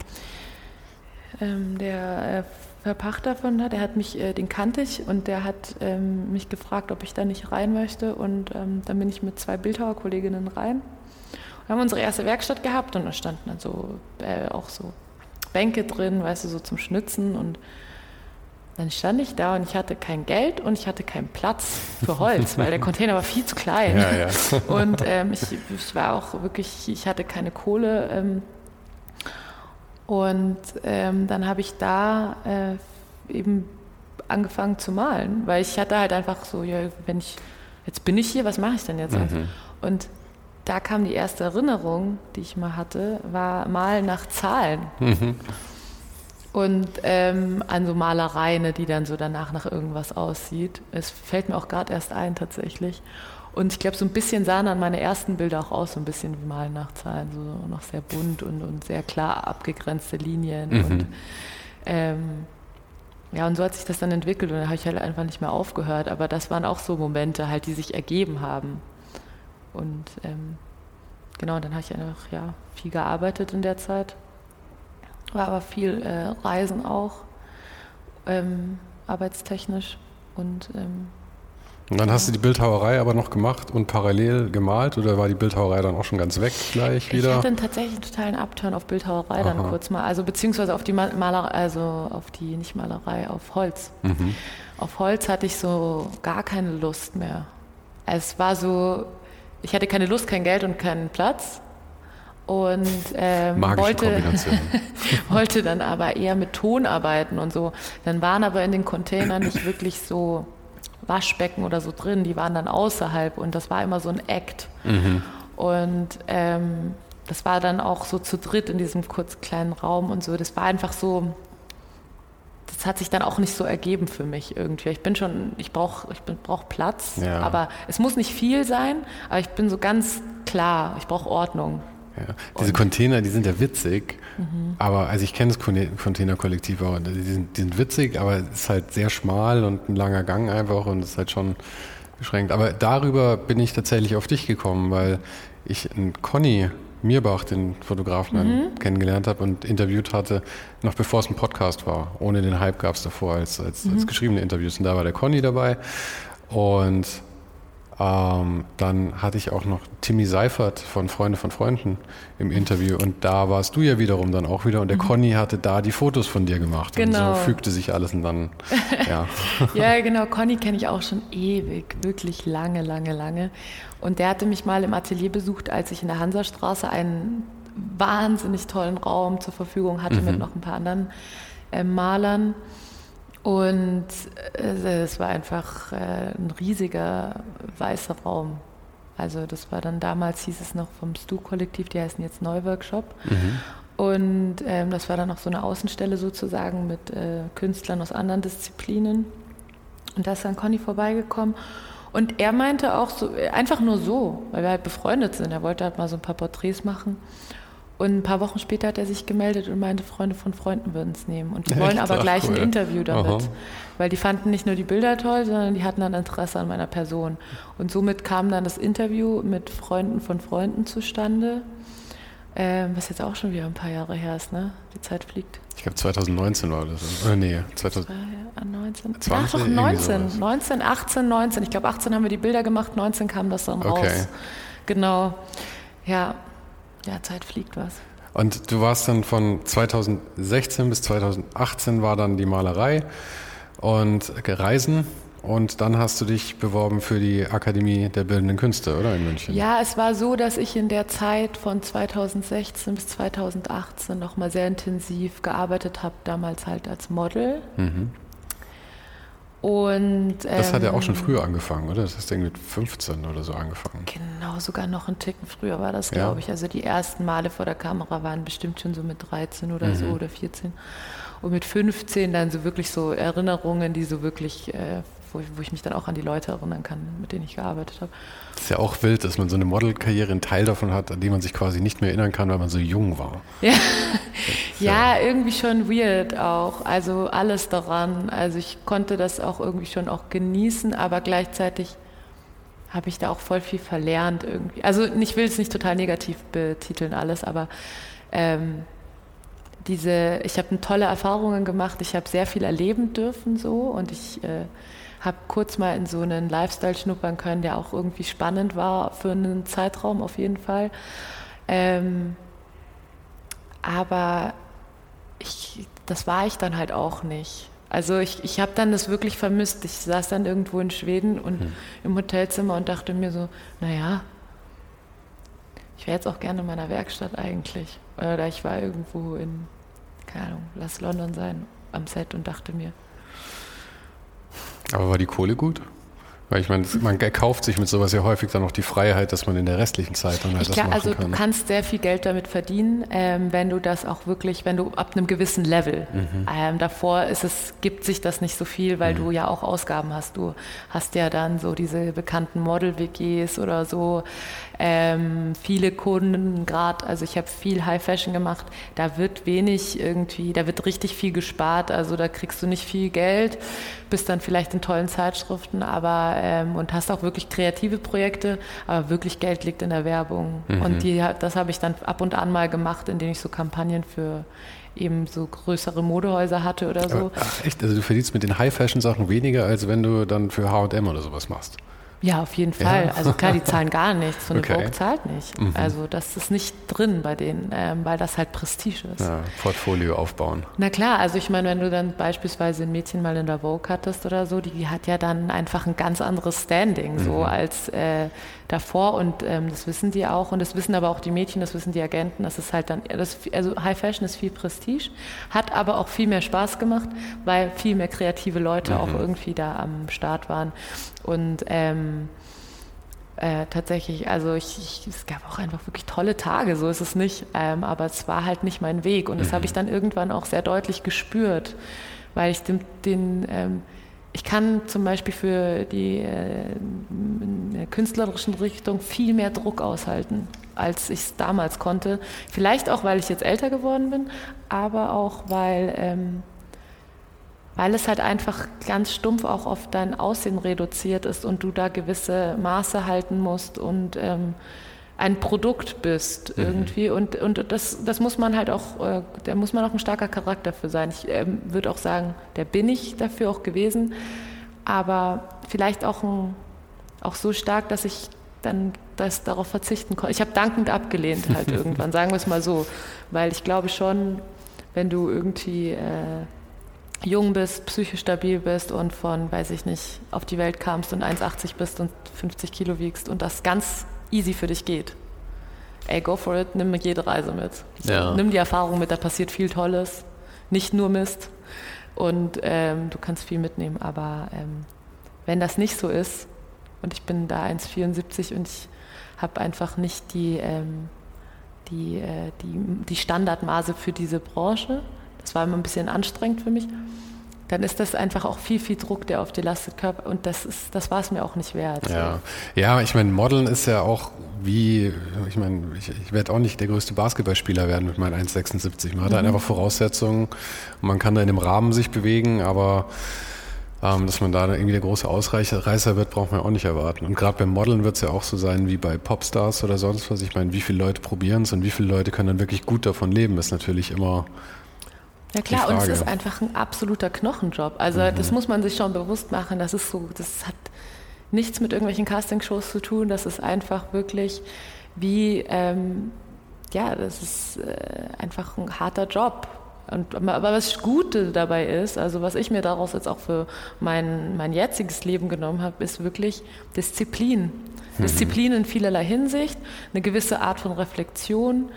[SPEAKER 2] ähm, der äh, Verpachter von da, der hat mich, äh, den kannte ich und der hat ähm, mich gefragt, ob ich da nicht rein möchte und ähm, dann bin ich mit zwei Bildhauerkolleginnen rein. Wir haben unsere erste Werkstatt gehabt und da standen dann so äh, auch so Bänke drin, weißt du, so zum Schnitzen und dann stand ich da und ich hatte kein Geld und ich hatte keinen Platz für Holz, weil der [laughs] Container war viel zu klein. Ja, ja. Und ähm, ich, ich, war auch wirklich, ich hatte keine Kohle. Ähm, und ähm, dann habe ich da äh, eben angefangen zu malen, weil ich hatte halt einfach so, ja, wenn ich, jetzt bin ich hier, was mache ich denn jetzt? Mhm. Und da kam die erste Erinnerung, die ich mal hatte, war Malen nach Zahlen. Mhm und ähm, an so Malereien, ne, die dann so danach nach irgendwas aussieht. Es fällt mir auch gerade erst ein tatsächlich. Und ich glaube, so ein bisschen sahen dann meine ersten Bilder auch aus, so ein bisschen wie Malen nach Zahlen, so noch sehr bunt und, und sehr klar abgegrenzte Linien. Mhm. Und, ähm, ja, und so hat sich das dann entwickelt und da habe ich halt einfach nicht mehr aufgehört. Aber das waren auch so Momente halt, die sich ergeben haben. Und ähm, genau, dann habe ich einfach ja, viel gearbeitet in der Zeit war aber viel äh, Reisen auch, ähm, arbeitstechnisch. Und, ähm,
[SPEAKER 1] und dann hast du die Bildhauerei aber noch gemacht und parallel gemalt oder war die Bildhauerei dann auch schon ganz weg gleich wieder?
[SPEAKER 2] Ich hatte tatsächlich einen totalen Upturn auf Bildhauerei Aha. dann kurz mal, also beziehungsweise auf die Malerei, also auf die, nicht Malerei, auf Holz. Mhm. Auf Holz hatte ich so gar keine Lust mehr. Es war so, ich hatte keine Lust, kein Geld und keinen Platz und ähm, wollte, [laughs] wollte dann aber eher mit Ton arbeiten und so. Dann waren aber in den Containern nicht wirklich so Waschbecken oder so drin, die waren dann außerhalb und das war immer so ein Act. Mhm. Und ähm, das war dann auch so zu dritt in diesem kurz kleinen Raum und so. Das war einfach so, das hat sich dann auch nicht so ergeben für mich irgendwie. Ich bin schon, ich brauche ich brauch Platz, ja. aber es muss nicht viel sein, aber ich bin so ganz klar, ich brauche Ordnung.
[SPEAKER 1] Ja. Diese Container, die sind ja witzig, mhm. aber also ich kenne das Containerkollektiv auch, die sind, die sind witzig, aber es ist halt sehr schmal und ein langer Gang einfach und es ist halt schon beschränkt. Aber darüber bin ich tatsächlich auf dich gekommen, weil ich einen Conny Mirbach, den Fotografen, mhm. kennengelernt habe und interviewt hatte, noch bevor es ein Podcast war. Ohne den Hype gab es davor als, als, mhm. als geschriebene Interviews. Und da war der Conny dabei. Und ähm, dann hatte ich auch noch Timmy Seifert von Freunde von Freunden im Interview und da warst du ja wiederum dann auch wieder und der mhm. Conny hatte da die Fotos von dir gemacht genau. und so fügte sich alles und dann, [laughs] ja.
[SPEAKER 2] ja, [laughs] genau, Conny kenne ich auch schon ewig, wirklich lange, lange, lange und der hatte mich mal im Atelier besucht, als ich in der Hansastraße einen wahnsinnig tollen Raum zur Verfügung hatte mhm. mit noch ein paar anderen äh, Malern und äh, es war einfach äh, ein riesiger weißer Raum. Also das war dann damals, hieß es noch vom Stu-Kollektiv, die heißen jetzt Neuworkshop. Mhm. Und ähm, das war dann auch so eine Außenstelle sozusagen mit äh, Künstlern aus anderen Disziplinen. Und da ist dann Conny vorbeigekommen. Und er meinte auch so, einfach nur so, weil wir halt befreundet sind. Er wollte halt mal so ein paar Porträts machen. Und ein paar Wochen später hat er sich gemeldet und meinte, Freunde von Freunden würden es nehmen. Und die wollen aber gleich cool. ein Interview damit. Aha. Weil die fanden nicht nur die Bilder toll, sondern die hatten dann Interesse an meiner Person. Und somit kam dann das Interview mit Freunden von Freunden zustande. Ähm, was jetzt auch schon wieder ein paar Jahre her ist, ne? Die Zeit fliegt.
[SPEAKER 1] Ich glaube 2019 war das. Oder nee,
[SPEAKER 2] 2019. 20, Ach doch, 19. 19, 18, 19. Ich glaube 18 haben wir die Bilder gemacht, 19 kam das dann raus. Okay. Genau. Ja, ja, Zeit fliegt was.
[SPEAKER 1] Und du warst dann von 2016 bis 2018 war dann die Malerei und Reisen und dann hast du dich beworben für die Akademie der Bildenden Künste, oder in München?
[SPEAKER 2] Ja, es war so, dass ich in der Zeit von 2016 bis 2018 nochmal sehr intensiv gearbeitet habe, damals halt als Model. Mhm. Und,
[SPEAKER 1] das ähm, hat ja auch schon ähm, früher angefangen, oder? Das hast du mit 15 oder so angefangen.
[SPEAKER 2] Genau, sogar noch einen Ticken früher war das, glaube ja. ich. Also die ersten Male vor der Kamera waren bestimmt schon so mit 13 oder mhm. so oder 14. Und mit 15 dann so wirklich so Erinnerungen, die so wirklich äh, wo ich, wo ich mich dann auch an die Leute erinnern kann, mit denen ich gearbeitet habe.
[SPEAKER 1] Das ist ja auch wild, dass man so eine Modelkarriere einen Teil davon hat, an den man sich quasi nicht mehr erinnern kann, weil man so jung war.
[SPEAKER 2] Ja, ja, irgendwie schon weird auch. Also alles daran. Also ich konnte das auch irgendwie schon auch genießen, aber gleichzeitig habe ich da auch voll viel verlernt irgendwie. Also ich will es nicht total negativ betiteln alles, aber ähm, diese, ich habe tolle Erfahrungen gemacht, ich habe sehr viel erleben dürfen so und ich äh, habe kurz mal in so einen Lifestyle schnuppern können, der auch irgendwie spannend war für einen Zeitraum auf jeden Fall. Ähm, aber ich, das war ich dann halt auch nicht. Also ich, ich habe dann das wirklich vermisst. Ich saß dann irgendwo in Schweden und hm. im Hotelzimmer und dachte mir so, naja, ich wäre jetzt auch gerne in meiner Werkstatt eigentlich. Oder ich war irgendwo in, keine Ahnung, lass London sein, am Set und dachte mir,
[SPEAKER 1] aber war die Kohle gut? Weil ich meine, man kauft sich mit sowas ja häufig dann auch die Freiheit, dass man in der restlichen Zeit dann halt ich das
[SPEAKER 2] kann,
[SPEAKER 1] machen
[SPEAKER 2] also
[SPEAKER 1] kann.
[SPEAKER 2] Also du kannst sehr viel Geld damit verdienen, ähm, wenn du das auch wirklich, wenn du ab einem gewissen Level. Mhm. Ähm, davor ist es, gibt sich das nicht so viel, weil mhm. du ja auch Ausgaben hast. Du hast ja dann so diese bekannten Model-WGs oder so. Ähm, viele Kunden gerade, also ich habe viel High Fashion gemacht, da wird wenig irgendwie, da wird richtig viel gespart, also da kriegst du nicht viel Geld, bist dann vielleicht in tollen Zeitschriften, aber ähm, und hast auch wirklich kreative Projekte, aber wirklich Geld liegt in der Werbung. Mhm. Und die, das habe ich dann ab und an mal gemacht, indem ich so Kampagnen für eben so größere Modehäuser hatte oder so.
[SPEAKER 1] ach, echt? Also du verdienst mit den High-Fashion-Sachen weniger, als wenn du dann für H&M oder sowas machst?
[SPEAKER 2] Ja, auf jeden Fall. Ja. Also klar, die [laughs] zahlen gar nichts. So eine okay. Vogue zahlt nicht. Mhm. Also das ist nicht drin bei denen, ähm, weil das halt Prestige ist. Ja,
[SPEAKER 1] Portfolio aufbauen.
[SPEAKER 2] Na klar, also ich meine, wenn du dann beispielsweise ein Mädchen mal in der Vogue hattest oder so, die hat ja dann einfach ein ganz anderes Standing so mhm. als äh, davor und ähm, das wissen die auch und das wissen aber auch die Mädchen, das wissen die Agenten, das ist halt dann, das, also High Fashion ist viel Prestige, hat aber auch viel mehr Spaß gemacht, weil viel mehr kreative Leute mhm. auch irgendwie da am Start waren und ähm, äh, tatsächlich, also ich, ich, es gab auch einfach wirklich tolle Tage, so ist es nicht, ähm, aber es war halt nicht mein Weg und das habe ich mhm. dann irgendwann auch sehr deutlich gespürt, weil ich den, den ähm, ich kann zum Beispiel für die äh, künstlerischen Richtung viel mehr Druck aushalten, als ich es damals konnte. Vielleicht auch, weil ich jetzt älter geworden bin, aber auch, weil, ähm, weil es halt einfach ganz stumpf auch auf dein Aussehen reduziert ist und du da gewisse Maße halten musst und ähm, ein Produkt bist mhm. irgendwie und, und das, das muss man halt auch, äh, da muss man auch ein starker Charakter für sein. Ich äh, würde auch sagen, der bin ich dafür auch gewesen, aber vielleicht auch, ein, auch so stark, dass ich dann das darauf verzichten konnte. Ich habe dankend abgelehnt halt [laughs] irgendwann, sagen wir es mal so, weil ich glaube schon, wenn du irgendwie äh, jung bist, psychisch stabil bist und von, weiß ich nicht, auf die Welt kamst und 1,80 bist und 50 Kilo wiegst und das ganz easy für dich geht. Ey, go for it, nimm jede Reise mit. Ja. Nimm die Erfahrung mit, da passiert viel Tolles, nicht nur Mist. Und ähm, du kannst viel mitnehmen. Aber ähm, wenn das nicht so ist, und ich bin da 1,74 und ich habe einfach nicht die, ähm, die, äh, die, die Standardmaße für diese Branche, das war immer ein bisschen anstrengend für mich, dann ist das einfach auch viel, viel Druck, der auf die lastet Körper. Und das ist, das war es mir auch nicht wert.
[SPEAKER 1] Ja, ja ich meine, Modeln ist ja auch wie, ich meine, ich, ich werde auch nicht der größte Basketballspieler werden mit meinen 1,76. Man hat halt mhm. einfach Voraussetzungen man kann da in dem Rahmen sich bewegen, aber ähm, dass man da irgendwie der große Ausreißer wird, braucht man auch nicht erwarten. Und gerade beim Modeln wird es ja auch so sein wie bei Popstars oder sonst was. Ich meine, wie viele Leute probieren es und wie viele Leute können dann wirklich gut davon leben, ist natürlich immer
[SPEAKER 2] ja klar, und es ist einfach ein absoluter Knochenjob. Also mhm. das muss man sich schon bewusst machen. Das ist so, das hat nichts mit irgendwelchen Castingshows zu tun. Das ist einfach wirklich wie, ähm, ja, das ist äh, einfach ein harter Job. Und, aber was Gute dabei ist, also was ich mir daraus jetzt auch für mein, mein jetziges Leben genommen habe, ist wirklich Disziplin. Mhm. Disziplin in vielerlei Hinsicht, eine gewisse Art von Reflexion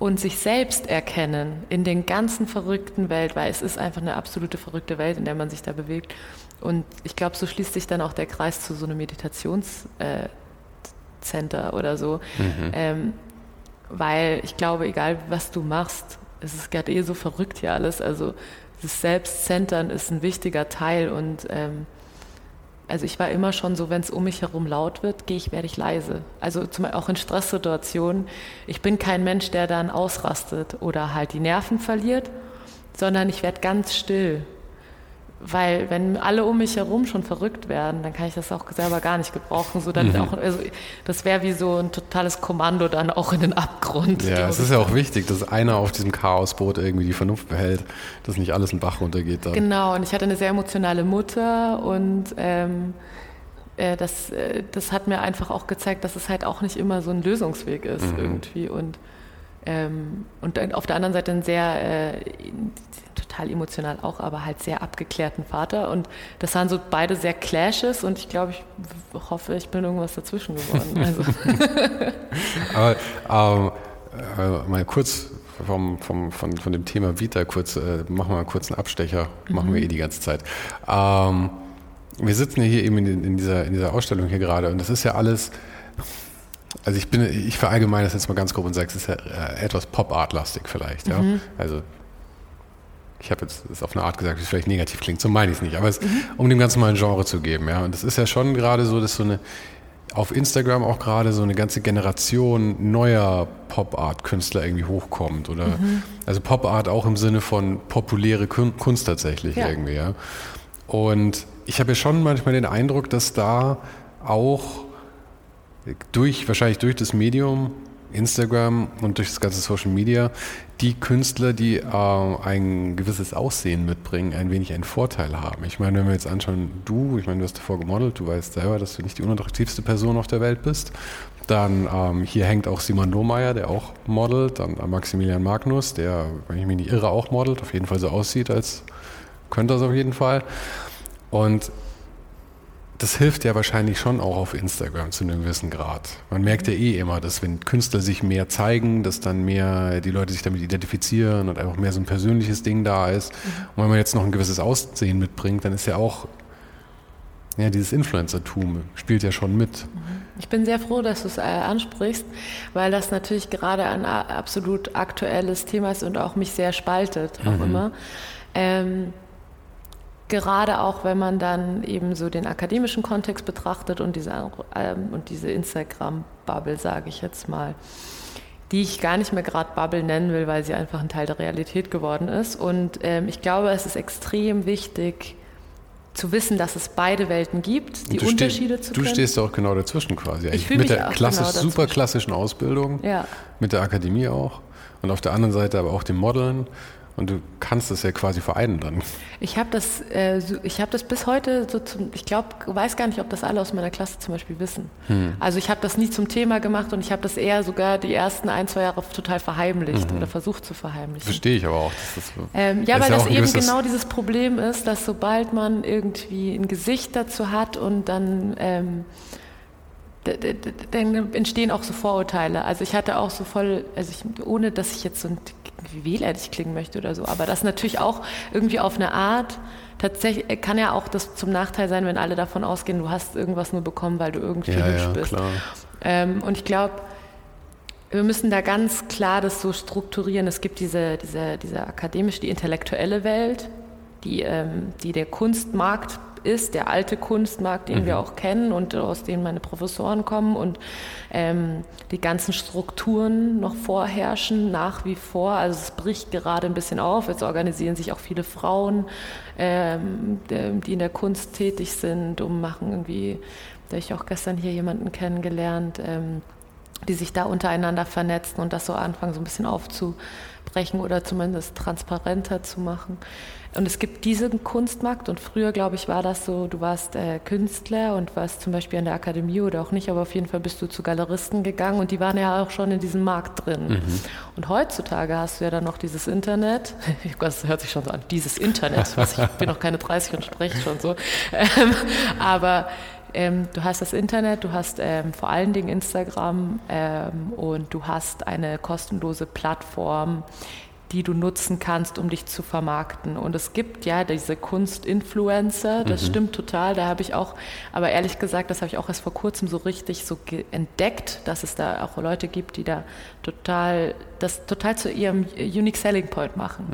[SPEAKER 2] und sich selbst erkennen in den ganzen verrückten Welt, weil es ist einfach eine absolute verrückte Welt, in der man sich da bewegt. Und ich glaube, so schließt sich dann auch der Kreis zu so einem Meditationscenter äh, oder so. Mhm. Ähm, weil ich glaube, egal was du machst, es ist gerade eh so verrückt hier alles. Also das Selbstcentern ist ein wichtiger Teil und ähm, also ich war immer schon so, wenn es um mich herum laut wird, gehe ich, werde ich leise. Also zum, auch in Stresssituationen. Ich bin kein Mensch, der dann ausrastet oder halt die Nerven verliert, sondern ich werde ganz still. Weil wenn alle um mich herum schon verrückt werden, dann kann ich das auch selber gar nicht gebrauchen. So dann mhm. auch, also das wäre wie so ein totales Kommando dann auch in den Abgrund.
[SPEAKER 1] Ja, es ist ja auch wichtig, dass einer auf diesem Chaosboot irgendwie die Vernunft behält, dass nicht alles in Bach runtergeht. Dann.
[SPEAKER 2] Genau, und ich hatte eine sehr emotionale Mutter und ähm, äh, das, äh, das hat mir einfach auch gezeigt, dass es halt auch nicht immer so ein Lösungsweg ist mhm. irgendwie. Und ähm, und auf der anderen Seite einen sehr, äh, total emotional auch, aber halt sehr abgeklärten Vater. Und das waren so beide sehr Clashes und ich glaube, ich hoffe, ich bin irgendwas dazwischen geworden. [laughs] Also. [laughs]
[SPEAKER 1] aber ähm, äh, mal kurz vom, vom, von, von dem Thema Vita kurz, äh, machen wir mal kurz einen Abstecher, mhm. machen wir eh die ganze Zeit. Ähm, wir sitzen ja hier eben in, in, dieser, in dieser Ausstellung hier gerade und das ist ja alles also ich bin, ich verallgemeine das jetzt mal ganz grob und sage, es ist ja äh, etwas Pop-Art-lastig vielleicht, ja. Mhm. Also ich habe jetzt das auf eine Art gesagt, wie es vielleicht negativ klingt, so meine ich es nicht, aber es, mhm. um dem Ganzen mal ein Genre zu geben, ja. Und es ist ja schon gerade so, dass so eine auf Instagram auch gerade so eine ganze Generation neuer Pop-Art-Künstler irgendwie hochkommt oder mhm. also Pop-Art auch im Sinne von populäre Kunst tatsächlich ja. irgendwie, ja. Und ich habe ja schon manchmal den Eindruck, dass da auch durch, wahrscheinlich durch das Medium Instagram und durch das ganze Social Media, die Künstler, die äh, ein gewisses Aussehen mitbringen, ein wenig einen Vorteil haben. Ich meine, wenn wir jetzt anschauen, du, ich meine, du hast davor gemodelt, du weißt selber, dass du nicht die unattraktivste Person auf der Welt bist. Dann ähm, hier hängt auch Simon Lohmeier, der auch modelt, dann äh, Maximilian Magnus, der, wenn ich mich nicht irre, auch modelt, auf jeden Fall so aussieht, als könnte das auf jeden Fall. Und das hilft ja wahrscheinlich schon auch auf Instagram zu einem gewissen Grad. Man merkt ja eh immer, dass wenn Künstler sich mehr zeigen, dass dann mehr die Leute sich damit identifizieren und einfach mehr so ein persönliches Ding da ist. Mhm. Und wenn man jetzt noch ein gewisses Aussehen mitbringt, dann ist ja auch ja, dieses Influencertum spielt ja schon mit.
[SPEAKER 2] Ich bin sehr froh, dass du es äh, ansprichst, weil das natürlich gerade ein absolut aktuelles Thema ist und auch mich sehr spaltet, auch mhm. immer. Ähm, gerade auch wenn man dann eben so den akademischen Kontext betrachtet und diese, ähm, und diese Instagram-Bubble, sage ich jetzt mal, die ich gar nicht mehr gerade Bubble nennen will, weil sie einfach ein Teil der Realität geworden ist. Und ähm, ich glaube, es ist extrem wichtig, zu wissen, dass es beide Welten gibt, die
[SPEAKER 1] du
[SPEAKER 2] Unterschiede
[SPEAKER 1] steh,
[SPEAKER 2] zu
[SPEAKER 1] Du
[SPEAKER 2] können.
[SPEAKER 1] stehst auch genau dazwischen quasi.
[SPEAKER 2] Ich
[SPEAKER 1] mit der klassisch,
[SPEAKER 2] genau
[SPEAKER 1] super klassischen Ausbildung,
[SPEAKER 2] Ja.
[SPEAKER 1] mit der Akademie auch und auf der anderen Seite aber auch dem Modeln und du kannst das ja quasi vereinen dann.
[SPEAKER 2] Ich habe das, äh, ich habe das bis heute so zum, ich glaube, weiß gar nicht, ob das alle aus meiner Klasse zum Beispiel wissen.
[SPEAKER 1] Hm.
[SPEAKER 2] Also ich habe das nie zum Thema gemacht und ich habe das eher sogar die ersten ein, zwei Jahre total verheimlicht
[SPEAKER 1] Mhm.
[SPEAKER 2] oder versucht zu verheimlichen.
[SPEAKER 1] Verstehe ich aber auch. dass das,
[SPEAKER 2] Ähm, ja, weil
[SPEAKER 1] ist
[SPEAKER 2] das eben genau dieses Problem ist, dass sobald man irgendwie ein Gesicht dazu hat und dann, ähm, dann entstehen auch so Vorurteile. Also ich hatte auch so voll, also ich, ohne dass ich jetzt so ein irgendwie wehleidig klingen möchte oder so, aber das natürlich auch irgendwie auf eine Art, tatsächlich kann ja auch das zum Nachteil sein, wenn alle davon ausgehen, du hast irgendwas nur bekommen, weil du irgendwie
[SPEAKER 1] ja,
[SPEAKER 2] hübsch
[SPEAKER 1] ja,
[SPEAKER 2] bist.
[SPEAKER 1] klar.
[SPEAKER 2] Ähm, und ich glaube, wir müssen da ganz klar das so strukturieren. Es gibt diese, diese, diese akademische, die intellektuelle Welt, die, ähm, die der Kunstmarkt ist, der alte Kunstmarkt, den wir auch kennen und aus dem meine Professoren kommen und ähm, die ganzen Strukturen noch vorherrschen, nach wie vor. Also es bricht gerade ein bisschen auf. Jetzt organisieren sich auch viele Frauen, ähm, die in der Kunst tätig sind, um machen irgendwie, da ich auch gestern hier jemanden kennengelernt, ähm, die sich da untereinander vernetzen und das so anfangen, so ein bisschen aufzubrechen oder zumindest transparenter zu machen. Und es gibt diesen Kunstmarkt und früher, glaube ich, war das so, du warst äh, Künstler und warst zum Beispiel an der Akademie oder auch nicht, aber auf jeden Fall bist du zu Galeristen gegangen und die waren ja auch schon in diesem Markt drin. Und heutzutage hast du ja dann noch dieses Internet, [laughs] das hört sich schon so an, dieses Internet, was ich bin noch keine 30 und spreche schon so, ähm, aber ähm, du hast das Internet, du hast ähm, vor allen Dingen Instagram ähm, und du hast eine kostenlose Plattform, die du nutzen kannst, um dich zu vermarkten. Und es gibt ja diese Kunstinfluencer, das stimmt total. Da habe ich auch, aber ehrlich gesagt, das habe ich auch erst vor kurzem so richtig so entdeckt, dass es da auch Leute gibt, die da total, das total zu ihrem Unique Selling Point machen.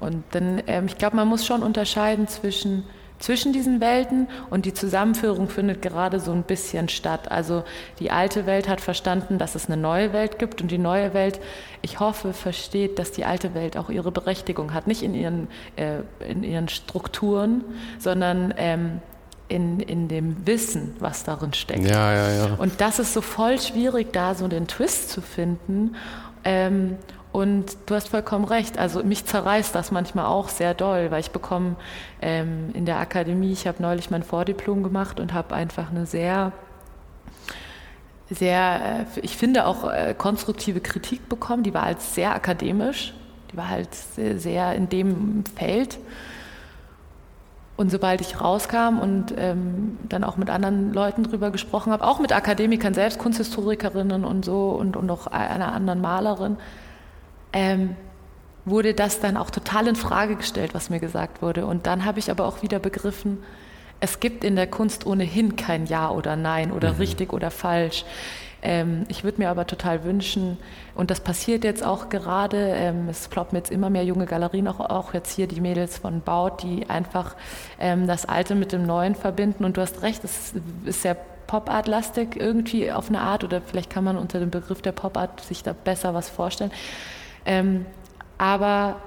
[SPEAKER 2] Und dann, ähm, ich glaube, man muss schon unterscheiden zwischen zwischen diesen Welten und die Zusammenführung findet gerade so ein bisschen statt. Also die alte Welt hat verstanden, dass es eine neue Welt gibt und die neue Welt, ich hoffe, versteht, dass die alte Welt auch ihre Berechtigung hat, nicht in ihren, äh, in ihren Strukturen, sondern ähm, in, in dem Wissen, was darin steckt.
[SPEAKER 1] Ja, ja, ja.
[SPEAKER 2] Und das ist so voll schwierig, da so den Twist zu finden. Ähm, und du hast vollkommen recht. Also mich zerreißt das manchmal auch sehr doll, weil ich bekomme ähm, in der Akademie, ich habe neulich mein Vordiplom gemacht und habe einfach eine sehr, sehr, äh, ich finde auch äh, konstruktive Kritik bekommen. Die war halt sehr akademisch, die war halt sehr, sehr in dem Feld. Und sobald ich rauskam und ähm, dann auch mit anderen Leuten drüber gesprochen habe, auch mit Akademikern selbst, Kunsthistorikerinnen und so und, und auch einer anderen Malerin, ähm, wurde das dann auch total in Frage gestellt, was mir gesagt wurde. Und dann habe ich aber auch wieder begriffen, es gibt in der Kunst ohnehin kein Ja oder Nein oder mhm. richtig oder falsch. Ähm, ich würde mir aber total wünschen, und das passiert jetzt auch gerade, ähm, es ploppen jetzt immer mehr junge Galerien, auch, auch jetzt hier die Mädels von Baut, die einfach ähm, das Alte mit dem Neuen verbinden. Und du hast recht, es ist sehr Pop-Art-lastig irgendwie auf eine Art, oder vielleicht kann man unter dem Begriff der Pop-Art sich da besser was vorstellen. Ähm, aber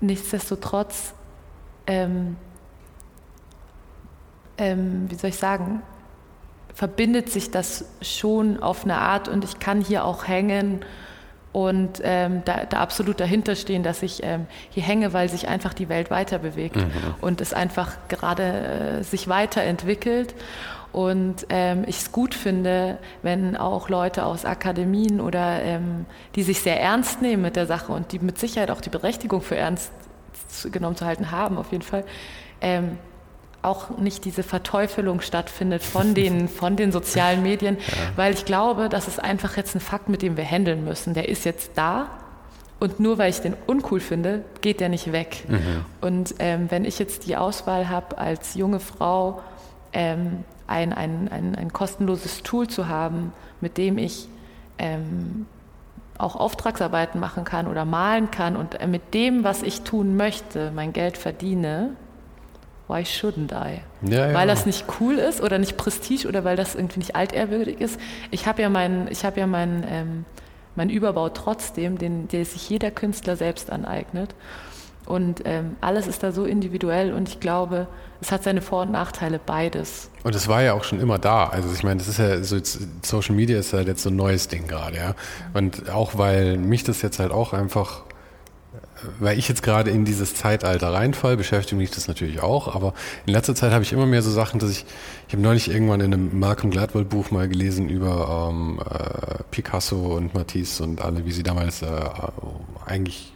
[SPEAKER 2] nichtsdestotrotz, ähm, ähm, wie soll ich sagen, verbindet sich das schon auf eine Art und ich kann hier auch hängen und ähm, da, da, absolut dahinter stehen, dass ich ähm, hier hänge, weil sich einfach die Welt weiter bewegt mhm. und es einfach gerade äh, sich weiterentwickelt. Und ähm, ich es gut finde, wenn auch Leute aus Akademien oder ähm, die sich sehr ernst nehmen mit der Sache und die mit Sicherheit auch die Berechtigung für ernst genommen zu halten haben, auf jeden Fall, ähm, auch nicht diese Verteufelung stattfindet von [laughs] den, von den sozialen Medien, ja. weil ich glaube, das ist einfach jetzt ein Fakt, mit dem wir handeln müssen. Der ist jetzt da und nur weil ich den uncool finde, geht der nicht weg. Mhm. Und ähm, wenn ich jetzt die Auswahl habe, als junge Frau ähm, ein, ein, ein, ein, kostenloses Tool zu haben, mit dem ich ähm, auch Auftragsarbeiten machen kann oder malen kann und äh, mit dem, was ich tun möchte, mein Geld verdiene, why shouldn't I?
[SPEAKER 1] Ja, ja.
[SPEAKER 2] Weil das nicht cool ist oder nicht Prestige oder weil das irgendwie nicht altehrwürdig ist. Ich habe ja meinen, ich habe ja meinen, ähm, meinen Überbau trotzdem, den, der sich jeder Künstler selbst aneignet. Und ähm, alles ist da so individuell und ich glaube, es hat seine Vor- und Nachteile beides.
[SPEAKER 1] Und es war ja auch schon immer da. Also ich meine, das ist ja so Social Media ist halt jetzt so ein neues Ding gerade, ja. Und auch weil mich das jetzt halt auch einfach weil ich jetzt gerade in dieses Zeitalter reinfall, beschäftigt mich das natürlich auch, aber in letzter Zeit habe ich immer mehr so Sachen, dass ich, ich habe neulich irgendwann in einem Malcolm Gladwell Buch mal gelesen über ähm, äh, Picasso und Matisse und alle, wie sie damals äh, eigentlich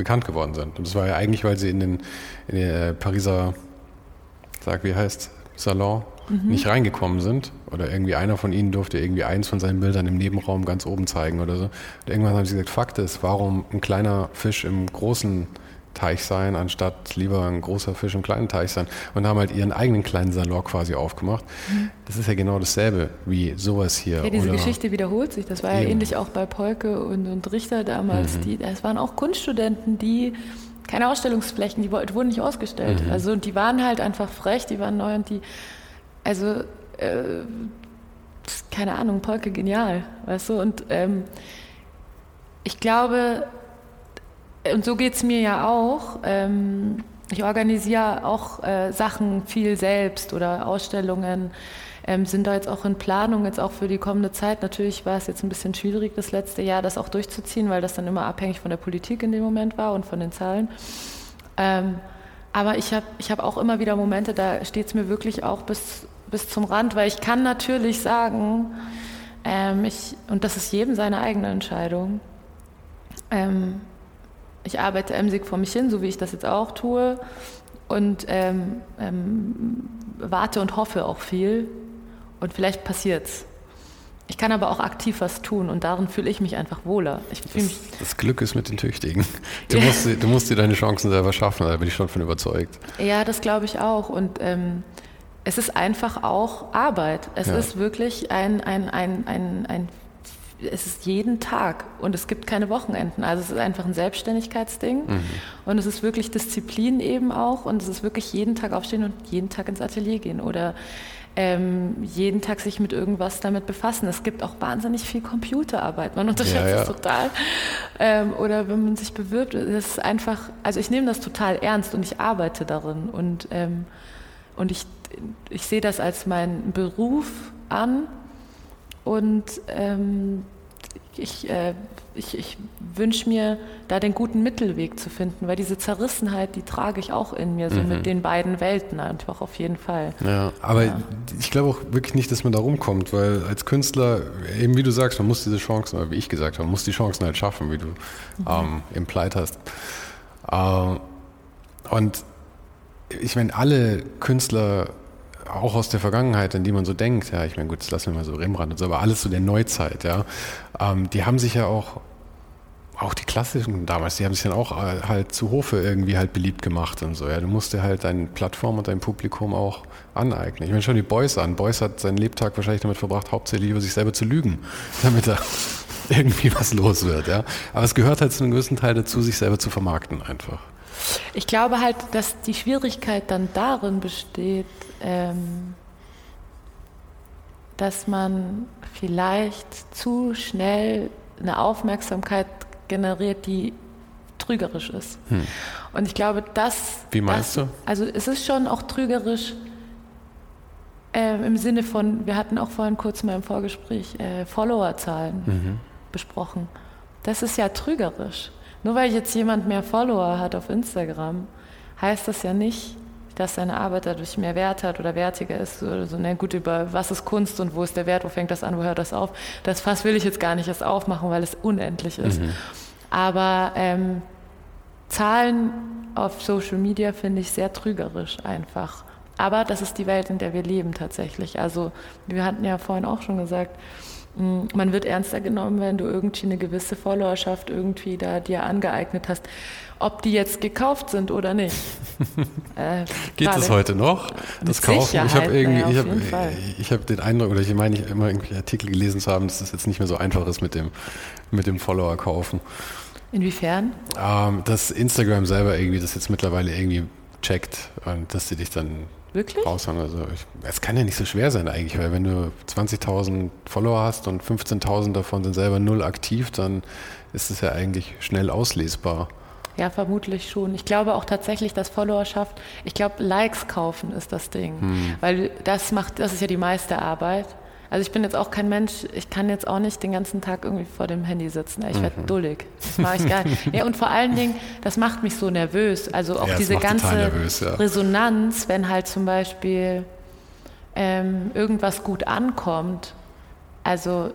[SPEAKER 1] bekannt geworden sind. Und das war ja eigentlich, weil sie in den, in den äh, Pariser, sag wie heißt, Salon mhm. nicht reingekommen sind. Oder irgendwie einer von ihnen durfte irgendwie eins von seinen Bildern im Nebenraum ganz oben zeigen oder so. Und irgendwann haben sie gesagt, Fakt ist, warum ein kleiner Fisch im großen Teich sein, anstatt lieber ein großer Fisch im kleinen Teich sein und haben halt ihren eigenen kleinen Salon quasi aufgemacht. Mhm. Das ist ja genau dasselbe wie sowas hier.
[SPEAKER 2] Ja, diese oder Geschichte wiederholt sich. Das war ja eben. ähnlich auch bei Polke und, und Richter damals. Mhm. Die, das waren auch Kunststudenten, die keine Ausstellungsflächen, die wurden nicht ausgestellt. Mhm. Also die waren halt einfach frech, die waren neu und die also, äh, keine Ahnung, Polke genial, weißt du? Und ähm, ich glaube, und so geht es mir ja auch, ähm, ich organisiere auch äh, Sachen viel selbst oder Ausstellungen, ähm, sind da jetzt auch in Planung, jetzt auch für die kommende Zeit. Natürlich war es jetzt ein bisschen schwierig, das letzte Jahr das auch durchzuziehen, weil das dann immer abhängig von der Politik in dem Moment war und von den Zahlen. Ähm, aber ich habe ich hab auch immer wieder Momente, da steht es mir wirklich auch bis, bis zum Rand, weil ich kann natürlich sagen, ich, und das ist jedem seine eigene Entscheidung, ähm, ich arbeite emsig vor mich hin, so wie ich das jetzt auch tue, und ähm, ähm warte und hoffe auch viel. Und vielleicht passiert's. Ich kann aber auch aktiv was tun und darin fühle ich mich einfach wohler.
[SPEAKER 1] Das, mich das, Glück ist mit den Tüchtigen. [laughs] Du musst, du musst dir deine Chancen selber schaffen, da bin ich schon von überzeugt.
[SPEAKER 2] Ja, das glaube ich auch. Und ähm, es ist einfach auch Arbeit. Es ja. ist wirklich ein, ein, ein, ein, ein, es ist jeden Tag und es gibt keine Wochenenden. Also es ist einfach ein Selbstständigkeitsding mhm. und es ist wirklich Disziplin eben auch und es ist wirklich jeden Tag aufstehen und jeden Tag ins Atelier gehen oder ähm, jeden Tag sich mit irgendwas damit befassen. Es gibt auch wahnsinnig viel Computerarbeit, man unterschätzt ja, ja. es total. Ähm, oder wenn man sich bewirbt, das ist einfach, also ich nehme das total ernst und ich arbeite darin und, ähm, und ich, ich sehe das als meinen Beruf an und ähm, ich, äh, ich, ich wünsche mir, da den guten Mittelweg zu finden, weil diese Zerrissenheit, die trage ich auch in mir, so mhm. mit den beiden Welten einfach auf jeden Fall.
[SPEAKER 1] Ja, aber ja. ich glaube auch wirklich nicht, dass man da rumkommt, weil als Künstler, eben wie du sagst, man muss diese Chancen, oder wie ich gesagt habe, man muss die Chancen halt schaffen, wie du mhm. ähm, implied hast. Äh, und ich meine, alle Künstler auch aus der Vergangenheit, an die man so denkt, ja, ich meine, gut, das lassen wir mal so Rembrandt und so, aber alles so der Neuzeit, ja, ähm, die haben sich ja auch, auch die klassischen damals, die haben sich dann auch äh, halt zu Hofe irgendwie halt beliebt gemacht und so, ja, du musst dir halt deine Plattform und dein Publikum auch aneignen. Ich meine, schon die Beuys an. Beuys hat seinen Lebtag wahrscheinlich damit verbracht, hauptsächlich über sich selber zu lügen, [laughs] damit er irgendwie was los wird, ja. Aber es gehört halt zu einem gewissen Teil dazu, sich selber zu vermarkten einfach.
[SPEAKER 2] Ich glaube halt, dass die Schwierigkeit dann darin besteht, ähm, dass man vielleicht zu schnell eine Aufmerksamkeit generiert, die trügerisch ist. Hm. Und ich glaube, das.
[SPEAKER 1] Wie meinst
[SPEAKER 2] das,
[SPEAKER 1] du?
[SPEAKER 2] Also, es ist schon auch trügerisch äh, im Sinne von, wir hatten auch vorhin kurz mal im Vorgespräch äh, Followerzahlen mhm. besprochen. Das ist ja trügerisch. Nur weil jetzt jemand mehr Follower hat auf Instagram, heißt das ja nicht, dass seine Arbeit dadurch mehr Wert hat oder wertiger ist oder so. Na gut, über was ist Kunst und wo ist der Wert, wo fängt das an, wo hört das auf? Das Fass will ich jetzt gar nicht erst aufmachen, weil es unendlich ist. Mhm. Aber ähm, Zahlen auf Social Media finde ich sehr trügerisch einfach. Aber das ist die Welt, in der wir leben tatsächlich. Also wir hatten ja vorhin auch schon gesagt, man wird ernster genommen, wenn du irgendwie eine gewisse Followerschaft irgendwie da dir angeeignet hast. Ob die jetzt gekauft sind oder nicht. [laughs]
[SPEAKER 1] äh, Geht es heute noch? Das Kaufen? Ich habe irgendwie, ich habe, ich habe den Eindruck, oder ich meine, ich immer irgendwie Artikel gelesen zu haben, dass es jetzt nicht mehr so einfach ist mit dem, mit dem Follower kaufen.
[SPEAKER 2] Inwiefern?
[SPEAKER 1] Ähm, dass Instagram selber irgendwie das jetzt mittlerweile irgendwie checkt und dass sie dich dann
[SPEAKER 2] Wirklich?
[SPEAKER 1] raushauen. Also es kann ja nicht so schwer sein eigentlich, weil wenn du 20.000 Follower hast und 15.000 davon sind selber null aktiv, dann ist es ja eigentlich schnell auslesbar.
[SPEAKER 2] Ja, vermutlich schon. Ich glaube auch tatsächlich, dass Followerschaft, ich glaube, Likes kaufen ist das Ding. Hm. Weil das macht, das ist ja die meiste Arbeit. Also ich bin jetzt auch kein Mensch, ich kann jetzt auch nicht den ganzen Tag irgendwie vor dem Handy sitzen. Ich werde mhm. dullig. Das mache ich gar nicht. Ja, und vor allen Dingen, das macht mich so nervös. Also auch ja, diese ganze nervös, ja. Resonanz, wenn halt zum Beispiel ähm, irgendwas gut ankommt. Also